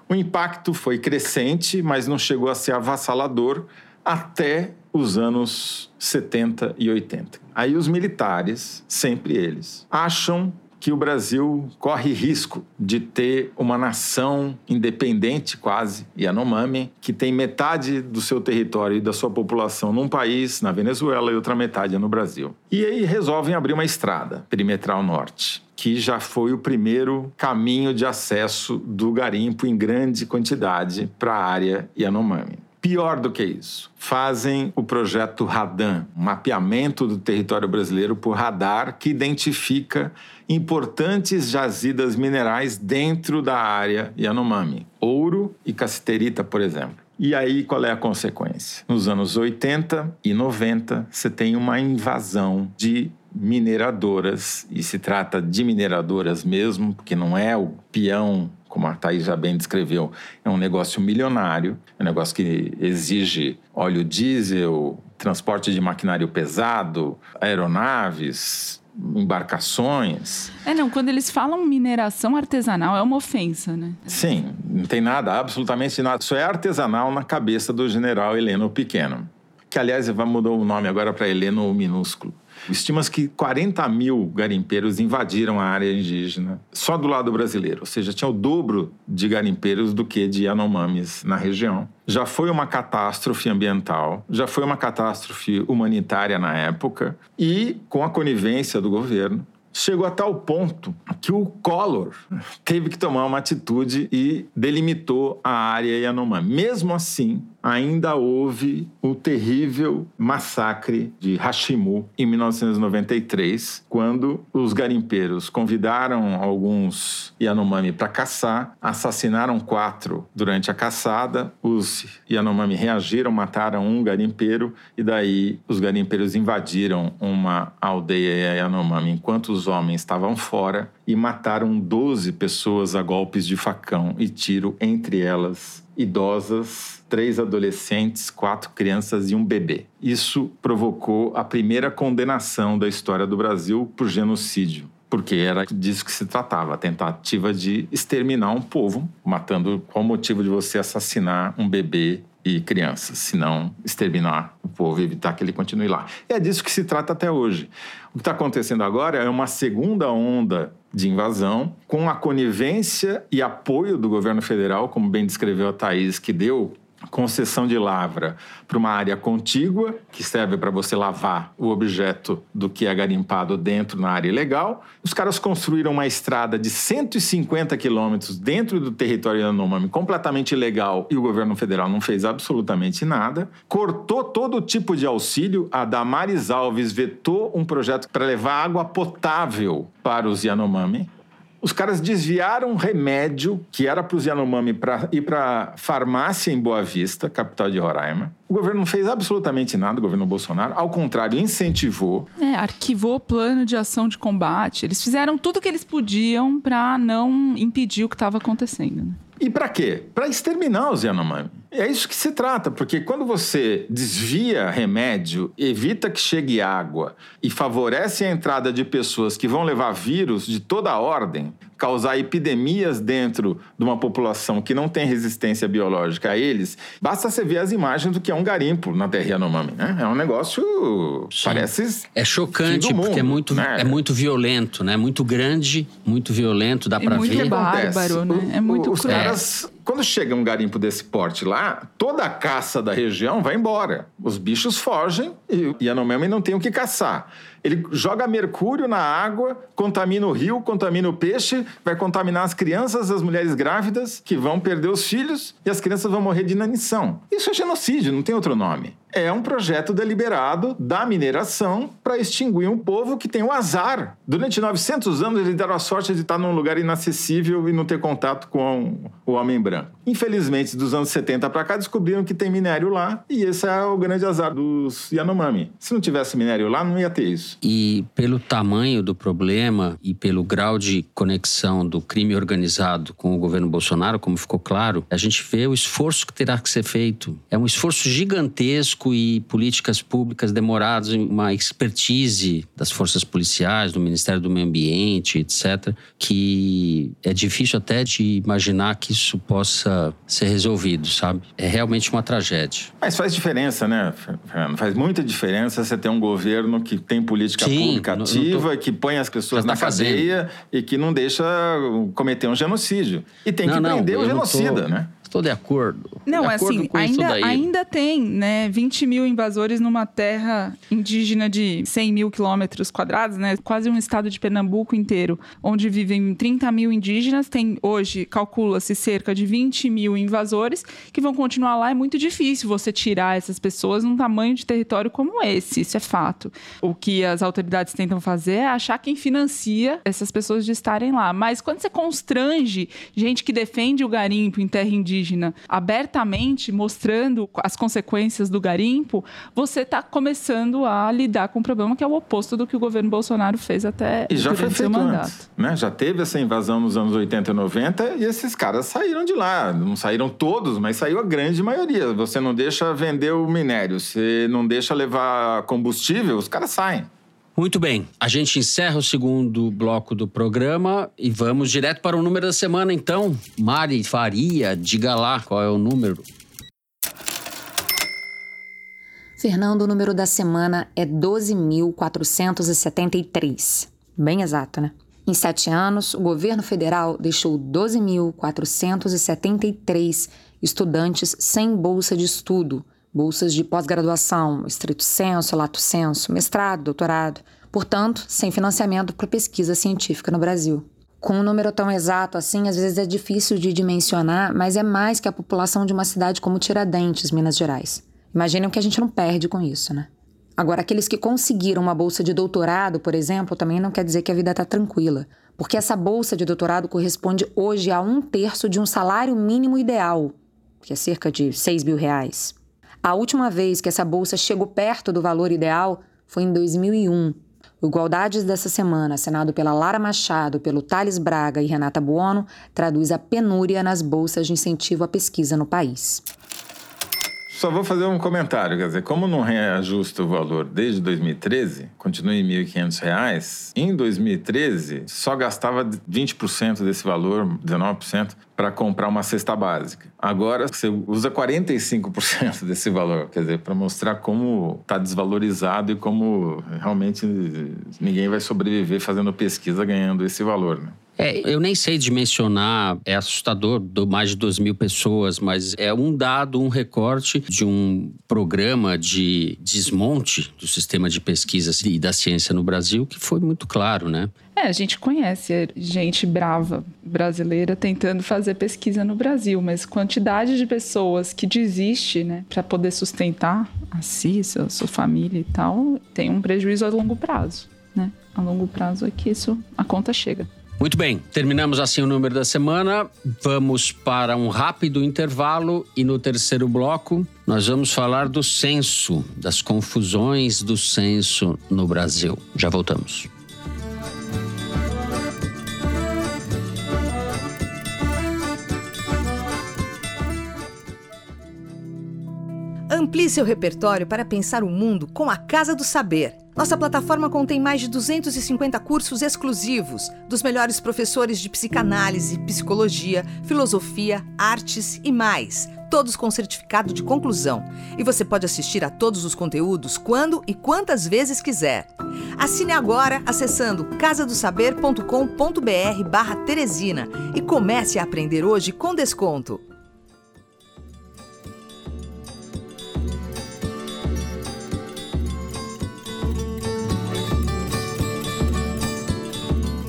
O impacto foi crescente, mas não chegou a ser avassalador até os anos 70 e 80. Aí os militares, sempre eles, acham que o Brasil corre risco de ter uma nação independente, quase, Yanomami, que tem metade do seu território e da sua população num país, na Venezuela, e outra metade no Brasil. E aí resolvem abrir uma estrada perimetral norte que já foi o primeiro caminho de acesso do garimpo em grande quantidade para a área Yanomami. Pior do que isso, fazem o projeto Radan, mapeamento do território brasileiro por radar que identifica importantes jazidas minerais dentro da área Yanomami, ouro e cassiterita, por exemplo. E aí qual é a consequência? Nos anos 80 e 90, você tem uma invasão de mineradoras, e se trata de mineradoras mesmo, porque não é o peão como a Thaís já bem descreveu, é um negócio milionário, é um negócio que exige óleo diesel, transporte de maquinário pesado, aeronaves, embarcações. É, não, quando eles falam mineração artesanal é uma ofensa, né? Sim, não tem nada, absolutamente nada. Isso é artesanal na cabeça do general Heleno Pequeno, que aliás mudar o nome agora para Heleno Minúsculo. Estima-se que 40 mil garimpeiros invadiram a área indígena só do lado brasileiro, ou seja, tinha o dobro de garimpeiros do que de Yanomamis na região. Já foi uma catástrofe ambiental, já foi uma catástrofe humanitária na época, e com a conivência do governo, chegou a tal ponto que o Collor teve que tomar uma atitude e delimitou a área Yanomami. Mesmo assim, ainda houve o terrível massacre de Hashimu em 1993, quando os garimpeiros convidaram alguns Yanomami para caçar, assassinaram quatro durante a caçada, os Yanomami reagiram, mataram um garimpeiro e daí os garimpeiros invadiram uma aldeia Yanomami enquanto os homens estavam fora e mataram 12 pessoas a golpes de facão e tiro, entre elas idosas, três adolescentes, quatro crianças e um bebê. Isso provocou a primeira condenação da história do Brasil por genocídio. Porque era disso que se tratava, a tentativa de exterminar um povo, matando qual o motivo de você assassinar um bebê e crianças, se não exterminar o povo e evitar que ele continue lá. E é disso que se trata até hoje. O que está acontecendo agora é uma segunda onda de invasão, com a conivência e apoio do governo federal, como bem descreveu a Thaís, que deu concessão de lavra para uma área contígua, que serve para você lavar o objeto do que é garimpado dentro na área ilegal. Os caras construíram uma estrada de 150 quilômetros dentro do território Yanomami, completamente ilegal, e o governo federal não fez absolutamente nada. Cortou todo tipo de auxílio. A Damares Alves vetou um projeto para levar água potável para os Yanomami. Os caras desviaram remédio que era para os Yanomami para ir para farmácia em Boa Vista, capital de Roraima. O governo não fez absolutamente nada, o governo Bolsonaro. Ao contrário, incentivou. É, arquivou o plano de ação de combate. Eles fizeram tudo o que eles podiam para não impedir o que estava acontecendo. Né? E para quê? Para exterminar os Yanomami. É isso que se trata, porque quando você desvia remédio, evita que chegue água e favorece a entrada de pessoas que vão levar vírus de toda a ordem, causar epidemias dentro de uma população que não tem resistência biológica a eles, basta você ver as imagens do que é um garimpo na terra Yanomami, né? É um negócio Sim. parece é chocante mundo, porque é muito né? é muito violento, né? Muito grande, muito violento, dá é para ver. É bárbaro, né? É muito Os cruel. caras quando chega um garimpo desse porte lá, toda a caça da região vai embora. Os bichos fogem e Yanomami não tem o que caçar. Ele joga mercúrio na água, contamina o rio, contamina o peixe, vai contaminar as crianças, as mulheres grávidas, que vão perder os filhos e as crianças vão morrer de inanição. Isso é genocídio, não tem outro nome. É um projeto deliberado da mineração para extinguir um povo que tem o azar. Durante 900 anos, eles deram a sorte de estar num lugar inacessível e não ter contato com o homem branco. Infelizmente, dos anos 70 para cá, descobriram que tem minério lá e esse é o grande azar dos Yanomami. Se não tivesse minério lá, não ia ter isso. E pelo tamanho do problema e pelo grau de conexão do crime organizado com o governo Bolsonaro, como ficou claro, a gente vê o esforço que terá que ser feito. É um esforço gigantesco e políticas públicas demoradas, uma expertise das forças policiais, do Ministério do Meio Ambiente, etc., que é difícil até de imaginar que isso possa ser resolvido, sabe? É realmente uma tragédia. Mas faz diferença, né, Fernando? Faz muita diferença você ter um governo que tem política política Sim, pública ativa, tô... que põe as pessoas tá na cadeia fazendo. e que não deixa cometer um genocídio. E tem não, que prender o genocida, tô... né? Estou de acordo. Não, de acordo assim, ainda, ainda tem, né, 20 mil invasores numa terra indígena de 100 mil quilômetros quadrados, né, quase um estado de Pernambuco inteiro, onde vivem 30 mil indígenas. Tem hoje, calcula-se, cerca de 20 mil invasores que vão continuar lá. É muito difícil você tirar essas pessoas num tamanho de território como esse, isso é fato. O que as autoridades tentam fazer é achar quem financia essas pessoas de estarem lá. Mas quando você constrange gente que defende o garimpo em terra indígena, indígena abertamente, mostrando as consequências do garimpo, você está começando a lidar com um problema que é o oposto do que o governo Bolsonaro fez até e já foi feito mandato. Antes, né? Já teve essa invasão nos anos 80 e 90 e esses caras saíram de lá. Não saíram todos, mas saiu a grande maioria. Você não deixa vender o minério, você não deixa levar combustível, os caras saem. Muito bem, a gente encerra o segundo bloco do programa e vamos direto para o número da semana, então. Mari Faria, diga lá qual é o número. Fernando, o número da semana é 12.473. Bem exato, né? Em sete anos, o governo federal deixou 12.473 estudantes sem bolsa de estudo bolsas de pós-graduação, estrito senso, lato senso, mestrado, doutorado, portanto, sem financiamento para pesquisa científica no Brasil. Com um número tão exato assim, às vezes é difícil de dimensionar, mas é mais que a população de uma cidade como Tiradentes, Minas Gerais. Imaginem que a gente não perde com isso, né? Agora, aqueles que conseguiram uma bolsa de doutorado, por exemplo, também não quer dizer que a vida está tranquila, porque essa bolsa de doutorado corresponde hoje a um terço de um salário mínimo ideal, que é cerca de 6 mil reais. A última vez que essa bolsa chegou perto do valor ideal foi em 2001. O Igualdades dessa semana, assinado pela Lara Machado, pelo Thales Braga e Renata Buono, traduz a penúria nas bolsas de incentivo à pesquisa no país. Só vou fazer um comentário, quer dizer, como não reajusta o valor desde 2013, continua em R$ 1.500, em 2013 só gastava 20% desse valor, 19%, para comprar uma cesta básica. Agora você usa 45% desse valor, quer dizer, para mostrar como está desvalorizado e como realmente ninguém vai sobreviver fazendo pesquisa ganhando esse valor. Né? É, eu nem sei dimensionar, é assustador, do mais de 2 mil pessoas, mas é um dado, um recorte de um programa de desmonte do sistema de pesquisa e da ciência no Brasil que foi muito claro, né? É, a gente conhece gente brava brasileira tentando fazer pesquisa no Brasil, mas quantidade de pessoas que desiste, né, para poder sustentar a si, sua, sua família e tal, tem um prejuízo a longo prazo, né? A longo prazo é que isso, a conta chega. Muito bem, terminamos assim o número da semana. Vamos para um rápido intervalo e no terceiro bloco nós vamos falar do censo, das confusões do censo no Brasil. Já voltamos. Amplie seu repertório para pensar o mundo com a Casa do Saber. Nossa plataforma contém mais de 250 cursos exclusivos dos melhores professores de psicanálise, psicologia, filosofia, artes e mais, todos com certificado de conclusão. E você pode assistir a todos os conteúdos quando e quantas vezes quiser. Assine agora acessando casadosaber.com.br/barra Teresina e comece a aprender hoje com desconto.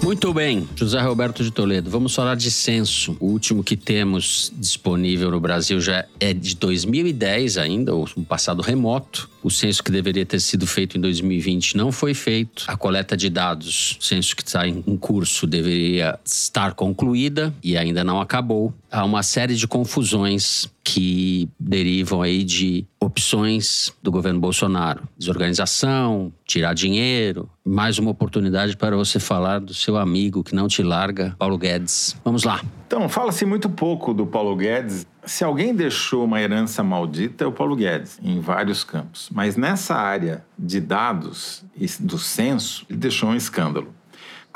Muito bem, José Roberto de Toledo, vamos falar de censo. O último que temos disponível no Brasil já é de 2010 ainda, ou um passado remoto. O censo que deveria ter sido feito em 2020 não foi feito. A coleta de dados, o censo que está em curso, deveria estar concluída e ainda não acabou. Há uma série de confusões que derivam aí de opções do governo Bolsonaro. Desorganização, tirar dinheiro, mais uma oportunidade para você falar do seu amigo que não te larga, Paulo Guedes. Vamos lá. Então, fala-se muito pouco do Paulo Guedes. Se alguém deixou uma herança maldita, é o Paulo Guedes, em vários campos. Mas nessa área de dados e do censo, ele deixou um escândalo.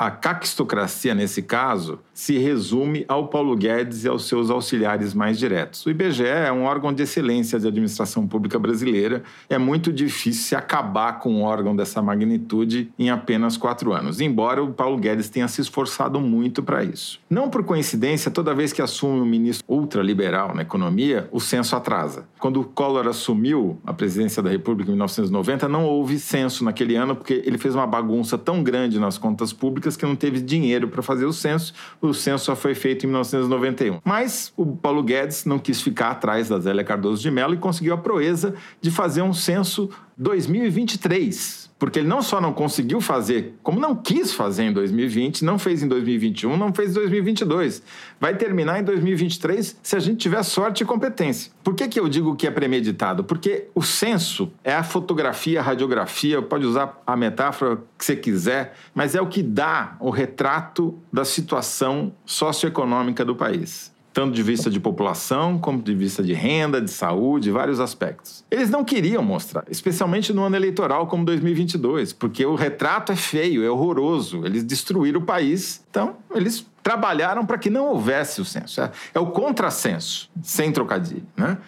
A caquistocracia, nesse caso, se resume ao Paulo Guedes e aos seus auxiliares mais diretos. O IBGE é um órgão de excelência de administração pública brasileira. É muito difícil acabar com um órgão dessa magnitude em apenas quatro anos, embora o Paulo Guedes tenha se esforçado muito para isso. Não por coincidência, toda vez que assume um ministro ultraliberal na economia, o censo atrasa. Quando o Collor assumiu a presidência da República em 1990, não houve censo naquele ano porque ele fez uma bagunça tão grande nas contas públicas que não teve dinheiro para fazer o censo. O censo só foi feito em 1991. Mas o Paulo Guedes não quis ficar atrás da Zélia Cardoso de Mello e conseguiu a proeza de fazer um censo 2023 porque ele não só não conseguiu fazer, como não quis fazer em 2020, não fez em 2021, não fez em 2022. Vai terminar em 2023 se a gente tiver sorte e competência. Por que, que eu digo que é premeditado? Porque o censo é a fotografia, a radiografia, pode usar a metáfora que você quiser, mas é o que dá o retrato da situação socioeconômica do país tanto de vista de população, como de vista de renda, de saúde, vários aspectos. Eles não queriam mostrar, especialmente no ano eleitoral como 2022, porque o retrato é feio, é horroroso. Eles destruíram o país, então eles trabalharam para que não houvesse o censo. É, é o contrassenso, sem trocadilho, né?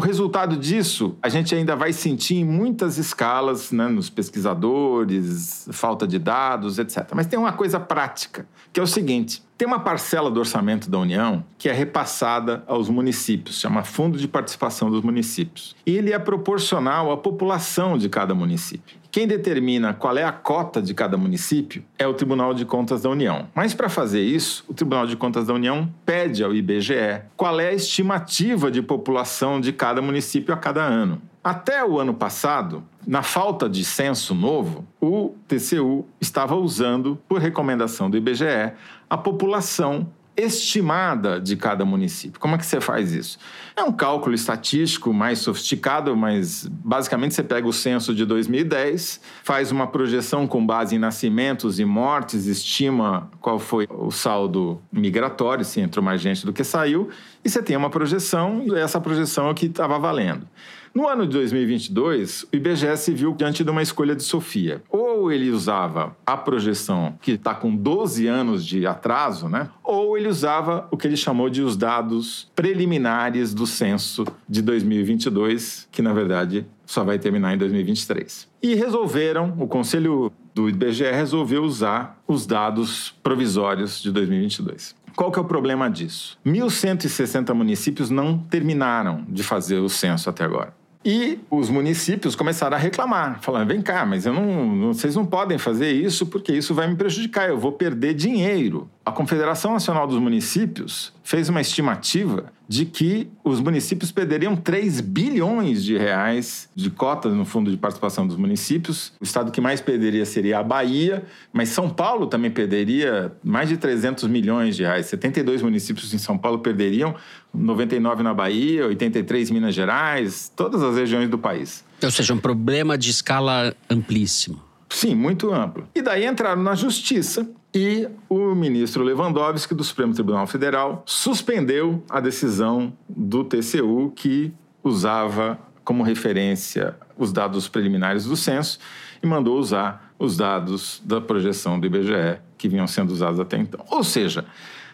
O resultado disso a gente ainda vai sentir em muitas escalas, né, nos pesquisadores, falta de dados, etc. Mas tem uma coisa prática, que é o seguinte: tem uma parcela do orçamento da União que é repassada aos municípios, chama Fundo de Participação dos Municípios. E ele é proporcional à população de cada município. Quem determina qual é a cota de cada município é o Tribunal de Contas da União. Mas para fazer isso, o Tribunal de Contas da União pede ao IBGE qual é a estimativa de população de cada município a cada ano. Até o ano passado, na falta de censo novo, o TCU estava usando, por recomendação do IBGE, a população estimada de cada município. Como é que você faz isso? É um cálculo estatístico mais sofisticado, mas basicamente você pega o censo de 2010, faz uma projeção com base em nascimentos e mortes, estima qual foi o saldo migratório, se entrou mais gente do que saiu, e você tem uma projeção, e essa projeção é o que estava valendo. No ano de 2022, o IBGE se viu diante de uma escolha de Sofia. Ou ele usava a projeção que está com 12 anos de atraso, né? ou ele usava o que ele chamou de os dados preliminares do censo de 2022, que na verdade só vai terminar em 2023. E resolveram, o conselho do IBGE resolveu usar os dados provisórios de 2022. Qual que é o problema disso? 1.160 municípios não terminaram de fazer o censo até agora. E os municípios começaram a reclamar, falando: vem cá, mas não, vocês não podem fazer isso porque isso vai me prejudicar, eu vou perder dinheiro. A Confederação Nacional dos Municípios fez uma estimativa de que os municípios perderiam 3 bilhões de reais de cotas no fundo de participação dos municípios. O estado que mais perderia seria a Bahia, mas São Paulo também perderia mais de 300 milhões de reais. 72 municípios em São Paulo perderiam, 99 na Bahia, 83 em Minas Gerais, todas as regiões do país. Ou seja, um problema de escala amplíssimo. Sim, muito amplo. E daí entraram na justiça e o ministro Lewandowski, do Supremo Tribunal Federal, suspendeu a decisão do TCU que usava como referência os dados preliminares do censo e mandou usar os dados da projeção do IBGE que vinham sendo usados até então. Ou seja,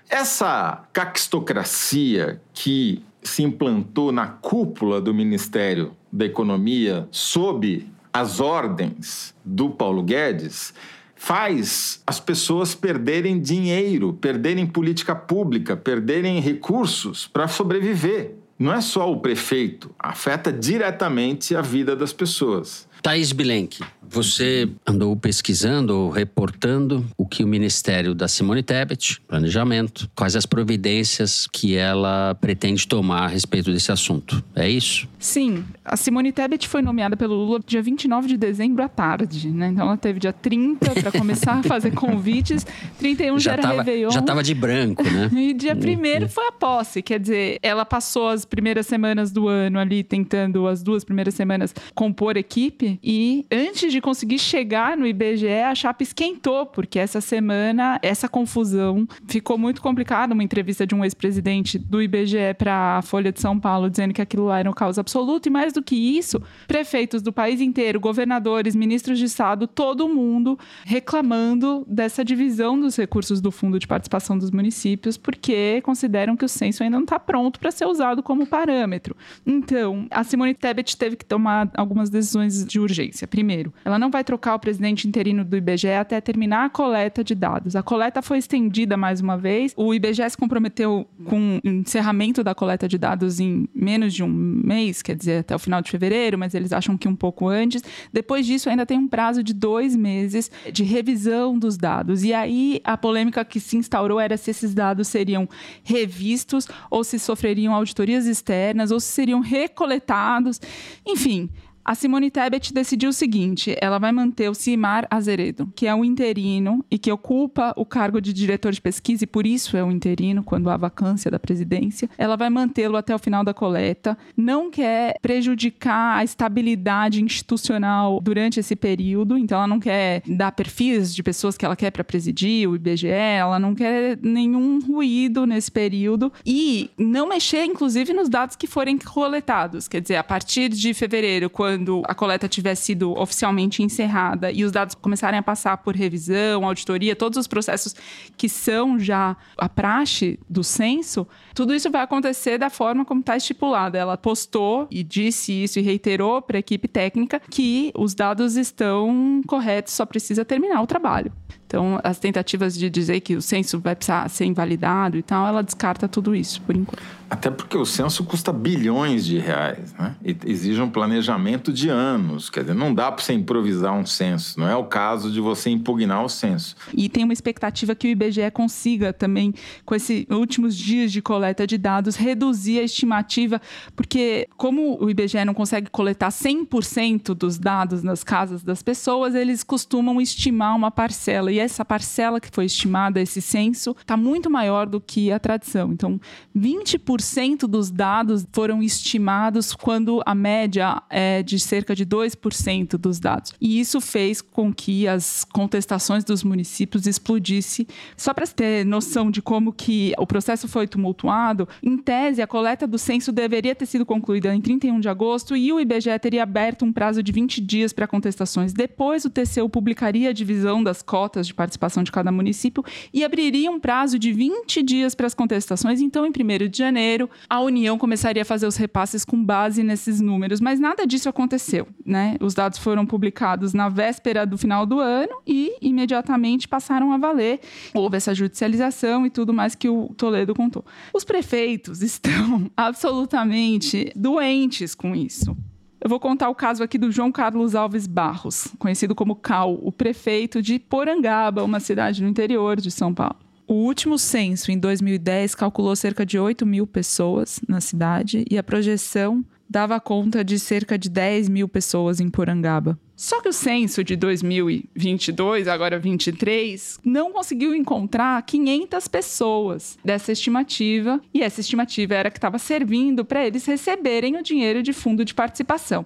essa caquistocracia que se implantou na cúpula do Ministério da Economia sob as ordens do Paulo Guedes faz as pessoas perderem dinheiro, perderem política pública, perderem recursos para sobreviver. Não é só o prefeito, afeta diretamente a vida das pessoas. Thaís Bilenque, você andou pesquisando, reportando o que o Ministério da Simone Tebet, Planejamento, quais as providências que ela pretende tomar a respeito desse assunto. É isso? Sim. A Simone Tebet foi nomeada pelo Lula dia 29 de dezembro à tarde, né? Então ela teve dia 30 para começar a fazer convites, 31 já, já era tava, Réveillon. Já estava de branco, né? e dia 1 foi a posse, quer dizer, ela passou as primeiras semanas do ano ali tentando, as duas primeiras semanas, compor equipe e antes de conseguir chegar no IBGE, a chapa esquentou, porque essa semana essa confusão ficou muito complicada. Uma entrevista de um ex-presidente do IBGE para a Folha de São Paulo dizendo que aquilo lá era um caos absoluto. E mais do que isso, prefeitos do país inteiro, governadores, ministros de Estado, todo mundo reclamando dessa divisão dos recursos do Fundo de Participação dos Municípios, porque consideram que o censo ainda não está pronto para ser usado como parâmetro. Então, a Simone Tebet teve que tomar algumas decisões de urgência. Primeiro, ela não vai trocar o presidente interino do IBGE até terminar a coleta de dados. A coleta foi estendida mais uma vez. O IBGE se comprometeu com o encerramento da coleta de dados em menos de um mês, quer dizer, até o final de fevereiro, mas eles acham que um pouco antes. Depois disso, ainda tem um prazo de dois meses de revisão dos dados. E aí, a polêmica que se instaurou era se esses dados seriam revistos ou se sofreriam auditorias externas ou se seriam recoletados. Enfim, a Simone Tebet decidiu o seguinte: ela vai manter o Cimar Azeredo, que é um interino e que ocupa o cargo de diretor de pesquisa, e por isso é um interino quando há vacância da presidência. Ela vai mantê-lo até o final da coleta, não quer prejudicar a estabilidade institucional durante esse período, então ela não quer dar perfis de pessoas que ela quer para presidir o IBGE, ela não quer nenhum ruído nesse período e não mexer, inclusive, nos dados que forem coletados. Quer dizer, a partir de fevereiro, quando quando a coleta tiver sido oficialmente encerrada e os dados começarem a passar por revisão, auditoria, todos os processos que são já a praxe do censo, tudo isso vai acontecer da forma como está estipulada. Ela postou e disse isso e reiterou para a equipe técnica que os dados estão corretos, só precisa terminar o trabalho. Então, as tentativas de dizer que o censo vai precisar ser invalidado e tal, ela descarta tudo isso, por enquanto. Até porque o censo custa bilhões de reais, né? E exige um planejamento de anos. Quer dizer, não dá para você improvisar um censo. Não é o caso de você impugnar o censo. E tem uma expectativa que o IBGE consiga também, com esses últimos dias de coleta de dados, reduzir a estimativa, porque como o IBGE não consegue coletar 100% dos dados nas casas das pessoas, eles costumam estimar uma parcela. E essa parcela que foi estimada, esse censo, está muito maior do que a tradição. Então, 20% dos dados foram estimados quando a média é de cerca de 2% dos dados. E isso fez com que as contestações dos municípios explodisse. Só para ter noção de como que o processo foi tumultuado, em tese a coleta do censo deveria ter sido concluída em 31 de agosto e o IBGE teria aberto um prazo de 20 dias para contestações. Depois o TCU publicaria a divisão das cotas de participação de cada município e abriria um prazo de 20 dias para as contestações. Então, em 1 de janeiro, a União começaria a fazer os repasses com base nesses números, mas nada disso aconteceu. Né? Os dados foram publicados na véspera do final do ano e imediatamente passaram a valer. Houve essa judicialização e tudo mais que o Toledo contou. Os prefeitos estão absolutamente doentes com isso. Eu vou contar o caso aqui do João Carlos Alves Barros, conhecido como Cal, o prefeito de Porangaba, uma cidade no interior de São Paulo. O último censo, em 2010, calculou cerca de 8 mil pessoas na cidade e a projeção dava conta de cerca de 10 mil pessoas em Porangaba. Só que o censo de 2022, agora 23, não conseguiu encontrar 500 pessoas dessa estimativa, e essa estimativa era que estava servindo para eles receberem o dinheiro de fundo de participação.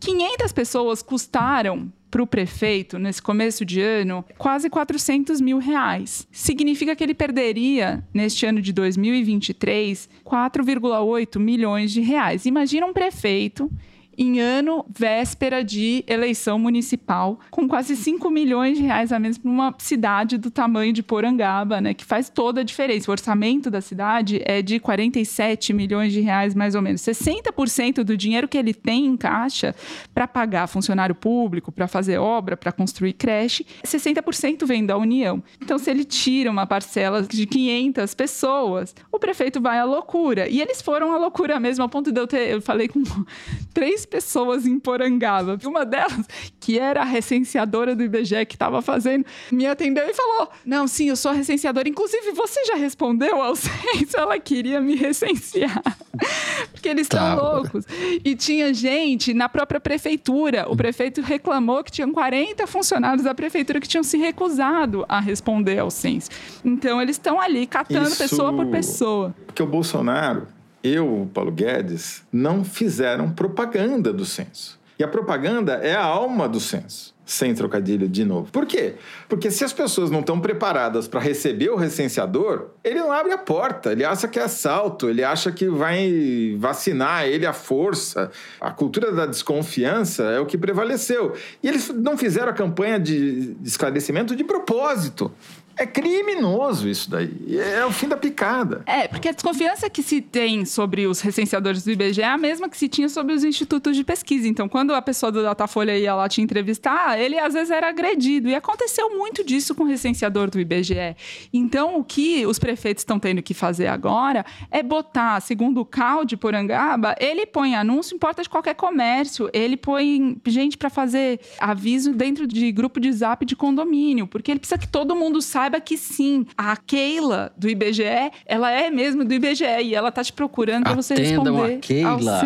500 pessoas custaram para o prefeito, nesse começo de ano, quase 400 mil reais. Significa que ele perderia, neste ano de 2023, 4,8 milhões de reais. Imagina um prefeito em ano véspera de eleição municipal, com quase 5 milhões de reais a menos para uma cidade do tamanho de Porangaba, né, que faz toda a diferença. O orçamento da cidade é de 47 milhões de reais, mais ou menos. 60% do dinheiro que ele tem em caixa para pagar funcionário público, para fazer obra, para construir creche, 60% vem da União. Então, se ele tira uma parcela de 500 pessoas, o prefeito vai à loucura. E eles foram à loucura mesmo, a ponto de eu ter. Eu falei com três pessoas em Porangaba. Uma delas, que era a recenseadora do IBGE que estava fazendo, me atendeu e falou: Não, sim, eu sou a recenseadora. Inclusive, você já respondeu ao censo? Ela queria me recensear. Porque eles estão tá. loucos. E tinha gente na própria prefeitura. O prefeito reclamou que tinham 40 funcionários da prefeitura que tinham se recusado a responder ao censo. Então, eles estão ali catando Isso... pessoa por pessoa. Porque o Bolsonaro eu, Paulo Guedes, não fizeram propaganda do censo. E a propaganda é a alma do censo. Sem trocadilho de novo. Por quê? Porque se as pessoas não estão preparadas para receber o recenseador, ele não abre a porta, ele acha que é assalto, ele acha que vai vacinar ele à força. A cultura da desconfiança é o que prevaleceu. E eles não fizeram a campanha de esclarecimento de propósito. É criminoso isso daí. É o fim da picada. É, porque a desconfiança que se tem sobre os recenseadores do IBGE é a mesma que se tinha sobre os institutos de pesquisa. Então, quando a pessoa do Datafolha ia lá te entrevistar, ele às vezes era agredido. E aconteceu muito disso com o recenseador do IBGE. Então, o que os prefeitos estão tendo que fazer agora é botar, segundo o CAL de Porangaba, ele põe anúncio em porta de qualquer comércio, ele põe gente para fazer aviso dentro de grupo de zap de condomínio, porque ele precisa que todo mundo saiba saiba que sim, a Keila do IBGE, ela é mesmo do IBGE e ela tá te procurando para você responder a Keila.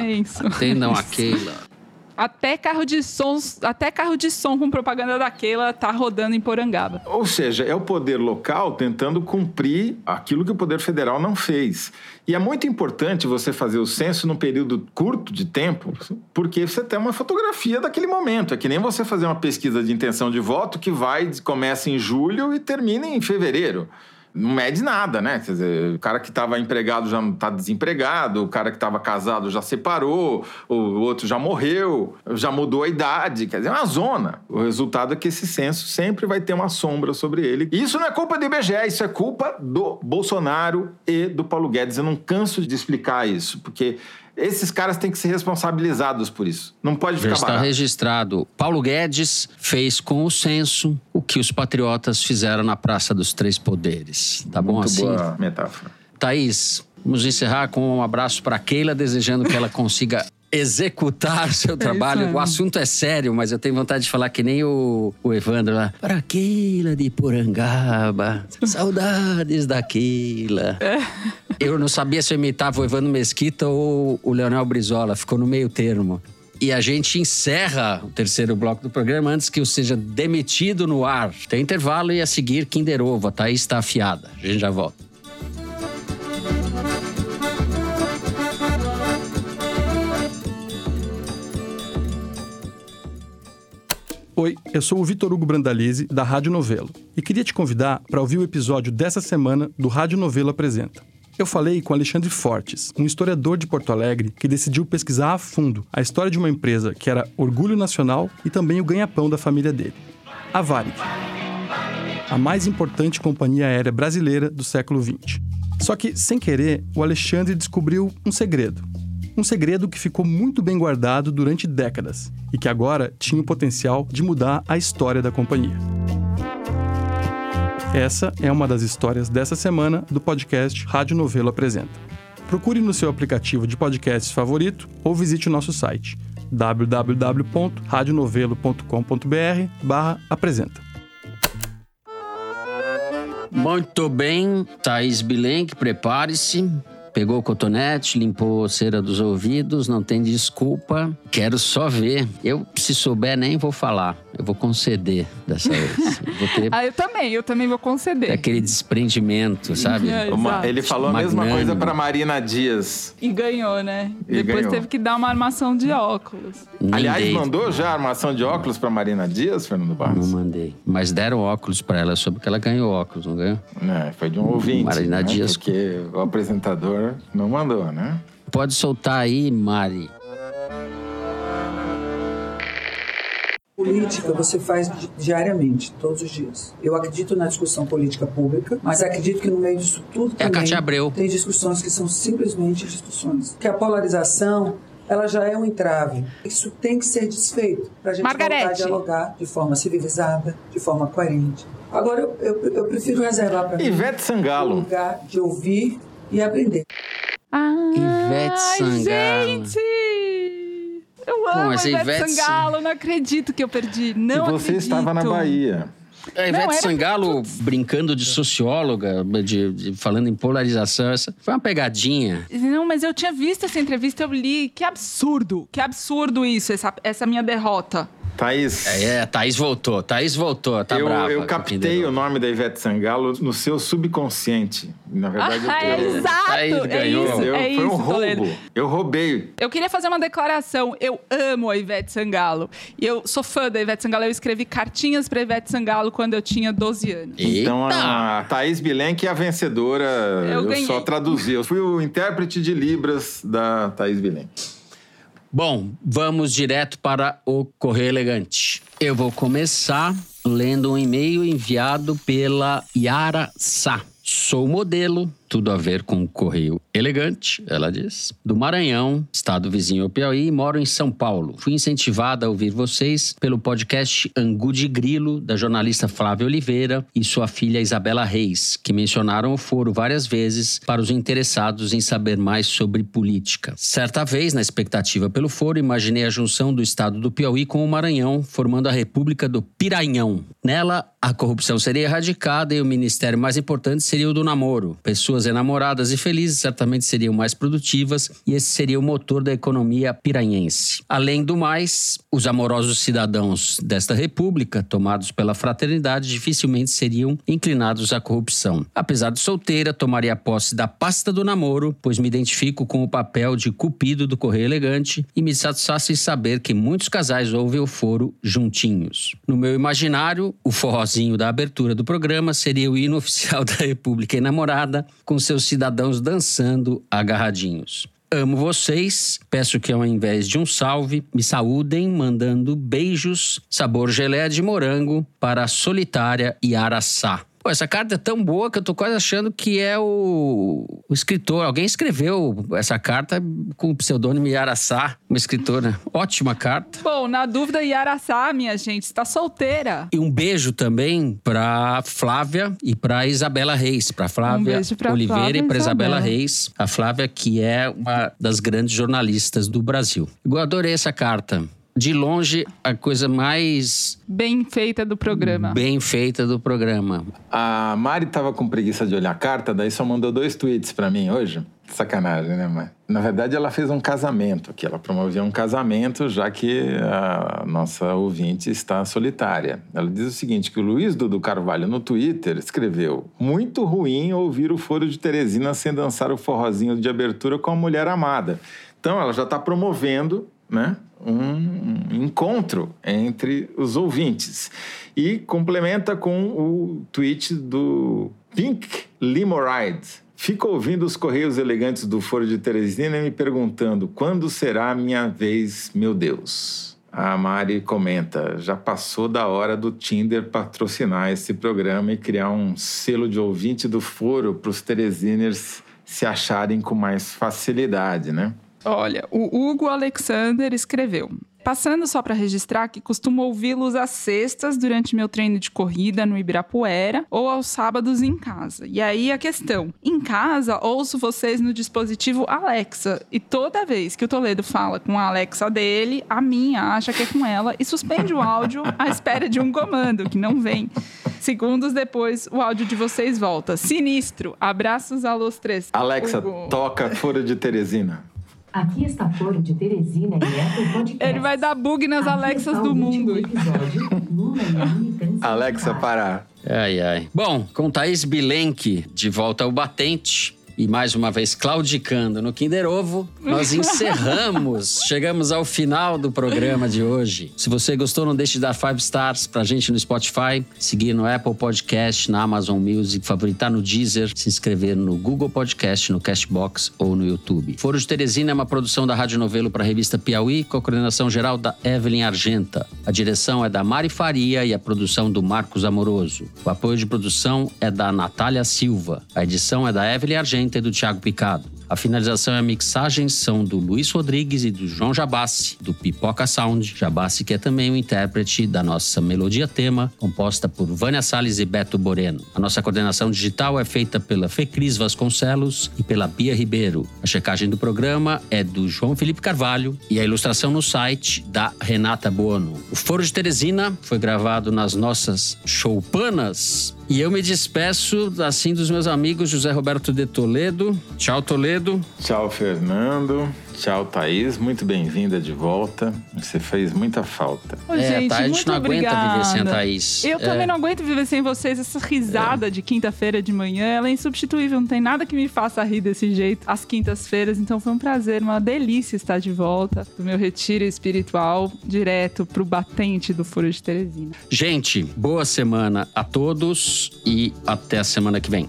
Atendam a Keila. Até carro de som, até carro de som com propaganda da Keila tá rodando em Porangaba. Ou seja, é o poder local tentando cumprir aquilo que o poder federal não fez. E é muito importante você fazer o censo num período curto de tempo, porque você tem uma fotografia daquele momento. É que nem você fazer uma pesquisa de intenção de voto que vai, começa em julho e termina em fevereiro não mede nada, né? Quer dizer, o cara que estava empregado já está desempregado, o cara que estava casado já separou, o outro já morreu, já mudou a idade. Quer dizer, é uma zona. O resultado é que esse censo sempre vai ter uma sombra sobre ele. E isso não é culpa do IBGE, isso é culpa do Bolsonaro e do Paulo Guedes. Eu não canso de explicar isso, porque esses caras têm que ser responsabilizados por isso. Não pode ficar Já está barato. registrado. Paulo Guedes fez com o censo o que os patriotas fizeram na Praça dos Três Poderes. Tá bom Muito assim? boa metáfora. Thaís, Vamos encerrar com um abraço para Keila, desejando que ela consiga executar seu trabalho. aí. o assunto é sério, mas eu tenho vontade de falar que nem o, o Evandro lá. Para Keila de Porangaba, saudades da Keila. Eu não sabia se eu imitava o Evandro Mesquita ou o Leonel Brizola, ficou no meio termo. E a gente encerra o terceiro bloco do programa antes que eu seja demitido no ar. Tem intervalo e a seguir Kinder Ovo. A Thaís está afiada. A gente já volta. Oi, eu sou o Vitor Hugo Brandalize, da Rádio Novelo, e queria te convidar para ouvir o episódio dessa semana do Rádio Novelo Apresenta. Eu falei com Alexandre Fortes, um historiador de Porto Alegre que decidiu pesquisar a fundo a história de uma empresa que era orgulho nacional e também o ganha-pão da família dele, a Varig, a mais importante companhia aérea brasileira do século XX. Só que, sem querer, o Alexandre descobriu um segredo. Um segredo que ficou muito bem guardado durante décadas e que agora tinha o potencial de mudar a história da companhia. Essa é uma das histórias dessa semana do podcast Rádio Novelo Apresenta. Procure no seu aplicativo de podcasts favorito ou visite o nosso site www.radionovelo.com.br barra apresenta. Muito bem, Thaís Bilenque, prepare-se. Pegou o cotonete, limpou a cera dos ouvidos, não tem desculpa. Quero só ver. Eu, se souber, nem vou falar. Eu vou conceder dessa vez. Ter Ah, eu também, eu também vou conceder. aquele desprendimento, sabe? É, Uma- ele falou a mesma Magnânimo. coisa para Marina Dias. E ganhou, né? E Depois ganhou. teve que dar uma armação de óculos. Nem Aliás, dei. mandou já a armação de óculos para Marina Dias, Fernando Não Barros? mandei. Mas deram óculos pra ela, soube que ela ganhou óculos, não ganhou? É, foi de um ouvinte. Marina né? Dias. Porque o apresentador não mandou, né? Pode soltar aí, Mari. Política você faz di- diariamente, todos os dias. Eu acredito na discussão política pública, mas acredito que no meio disso tudo É a também Cátia Abreu. tem discussões que são simplesmente discussões. Que a polarização, ela já é um entrave. Isso tem que ser desfeito para a gente voltar a Margarete. dialogar de forma civilizada, de forma coerente. Agora, eu, eu, eu prefiro reservar para mim Ivete um Sangalo. lugar de ouvir e aprender. Ivete Ai, Sangalo. gente! Eu amo mas a Ivete, Ivete Sangalo, não acredito que eu perdi. Não e você acredito. estava na Bahia. A Ivete Não, Sangalo brincando de socióloga, de, de- falando em polarização, essa foi uma pegadinha. Não, mas eu tinha visto essa entrevista, eu li. Que absurdo, que absurdo isso, essa, essa minha derrota. Thaís, É, a Thaís voltou, Thaís voltou, tá eu, brava. eu captei o nome da Ivete Sangalo no seu subconsciente. Na verdade, ah, é eu, exato, Aí é ganhou. isso, eu- é foi isso, um roubo. Eu roubei. Eu queria fazer uma declaração. Eu amo a Ivete Sangalo. E eu sou fã da Ivete Sangalo. Eu escrevi cartinhas pra Ivete Sangalo quando eu tinha 12 anos. Então Eita! a Thaís Bilenque é a vencedora. Eu, ganhei. só traduzi. Eu fui o intérprete de Libras da Thaís Bilenque. Bom, vamos direto para o Correio Elegante. Eu vou começar lendo um e-mail enviado pela Yara Sá. Sou modelo, tudo a ver com o Correio Elegante, ela diz. Do Maranhão, estado vizinho ao Piauí, moro em São Paulo. Fui incentivada a ouvir vocês pelo podcast Angu de Grilo, da jornalista Flávia Oliveira e sua filha Isabela Reis, que mencionaram o foro várias vezes para os interessados em saber mais sobre política. Certa vez, na expectativa pelo foro, imaginei a junção do estado do Piauí com o Maranhão, formando a República do Piranhão. Nela, a corrupção seria erradicada e o ministério mais importante seria o do namoro. Pessoas enamoradas e felizes certamente seriam mais produtivas e esse seria o motor da economia piranhense. Além do mais, os amorosos cidadãos desta república, tomados pela fraternidade, dificilmente seriam inclinados à corrupção. Apesar de solteira, tomaria posse da pasta do namoro, pois me identifico com o papel de cupido do Correio Elegante e me satisfaz em saber que muitos casais ouvem o foro juntinhos. No meu imaginário, o forrozinho da abertura do programa seria o hino oficial da República Enamorada, com seus cidadãos dançando agarradinhos. Amo vocês. Peço que ao invés de um salve, me saúdem mandando beijos sabor gelé de morango para a solitária Yaraçá. Pô, essa carta é tão boa que eu tô quase achando que é o, o escritor. Alguém escreveu essa carta com o pseudônimo Yaraçá, uma escritora. Ótima carta. Bom, na dúvida, Yaraçá, minha gente, está solteira. E um beijo também pra Flávia e pra Isabela Reis. Pra Flávia Um pra Oliveira Flávia e pra Isabela Isabela. Reis. A Flávia, que é uma das grandes jornalistas do Brasil. Eu adorei essa carta. De longe, a coisa mais Bem feita do programa. bem feita do programa. A Mari tava com preguiça de olhar a carta, daí só mandou dois tweets pra mim hoje. Sacanagem, né, mãe? Na verdade, ela fez um casamento aqui. Ela promovia um casamento, já que a nossa ouvinte está solitária. Ela diz o seguinte: que o Luiz Dudu Carvalho, no Twitter, escreveu: Muito ruim ouvir o foro de Teresina sem dançar o forrozinho de abertura com a mulher amada. Então, ela já está promovendo né, um encontro entre os ouvintes. E complementa com o tweet do Pink Limoride. Fico ouvindo os correios elegantes do Foro de Teresina e me perguntando quando será a minha vez, meu Deus. A Mari comenta: já passou da hora do Tinder patrocinar esse programa e criar um selo de ouvinte do Foro para os Teresiners se acharem com mais facilidade, né? Olha, o Hugo Alexander escreveu. Passando só para registrar que costumo ouvi-los às sextas durante meu treino de corrida no Ibirapuera ou aos sábados em casa. E aí a questão: em casa ouço vocês no dispositivo Alexa e toda vez que o Toledo fala com a Alexa dele, a minha acha que é com ela e suspende o áudio à espera de um comando que não vem. Segundos depois, o áudio de vocês volta. Sinistro. Abraços a los três. Alexa, Hugo. toca Foro de Teresina. Aqui está Foro de Teresina e Apple Podcast. Ele vai dar bug nas Aqui Alexas do o mundo. episódio, Lula e Alexa, parar. Ai, ai. Bom, com Thaís Bilenque de volta ao batente e mais uma vez claudicando no Kinder Ovo, nós encerramos. Chegamos ao final do programa de hoje. Se você gostou, não deixe de dar five stars pra gente no Spotify, seguir no Apple Podcast, na Amazon Music, favoritar no Deezer, se inscrever no Google Podcast, no Cashbox ou no YouTube. Foro de Teresina é uma produção da Rádio Novelo para a revista Piauí, com a coordenação geral da Evelyn Argenta. A direção é da Mari Faria e a produção do Marcos Amoroso. O apoio de produção é da Natália Silva. A edição é da Evelyn Argenta do Thiago Picado. A finalização e a mixagem são do Luiz Rodrigues e do João Jabassi, do Pipoca Sound. Jabassi, que é também o intérprete da nossa melodia tema, composta por Vânia Salles e Beto Boreno. A nossa coordenação digital é feita pela Fecris Vasconcelos e pela Bia Ribeiro. A checagem do programa é do João Felipe Carvalho e a ilustração no site da Renata Bono. O Foro de Teresina foi gravado nas nossas choupanas e eu me despeço assim dos meus amigos José Roberto de Toledo. Tchau, Toledo. Tchau, Fernando. Tchau, Thaís. Muito bem-vinda de volta. Você fez muita falta. Ô, É, gente, tá, a gente muito não aguenta viver sem a obrigada. Thaís. Eu É. também não aguento viver sem vocês. Essa risada de quinta-feira de manhã, ela é insubstituível. Não tem nada que me faça rir desse jeito às quintas-feiras. Então foi um prazer, uma delícia estar de volta do meu retiro espiritual direto pro batente do Foro de Teresina. Gente, boa semana a todos e até a semana que vem.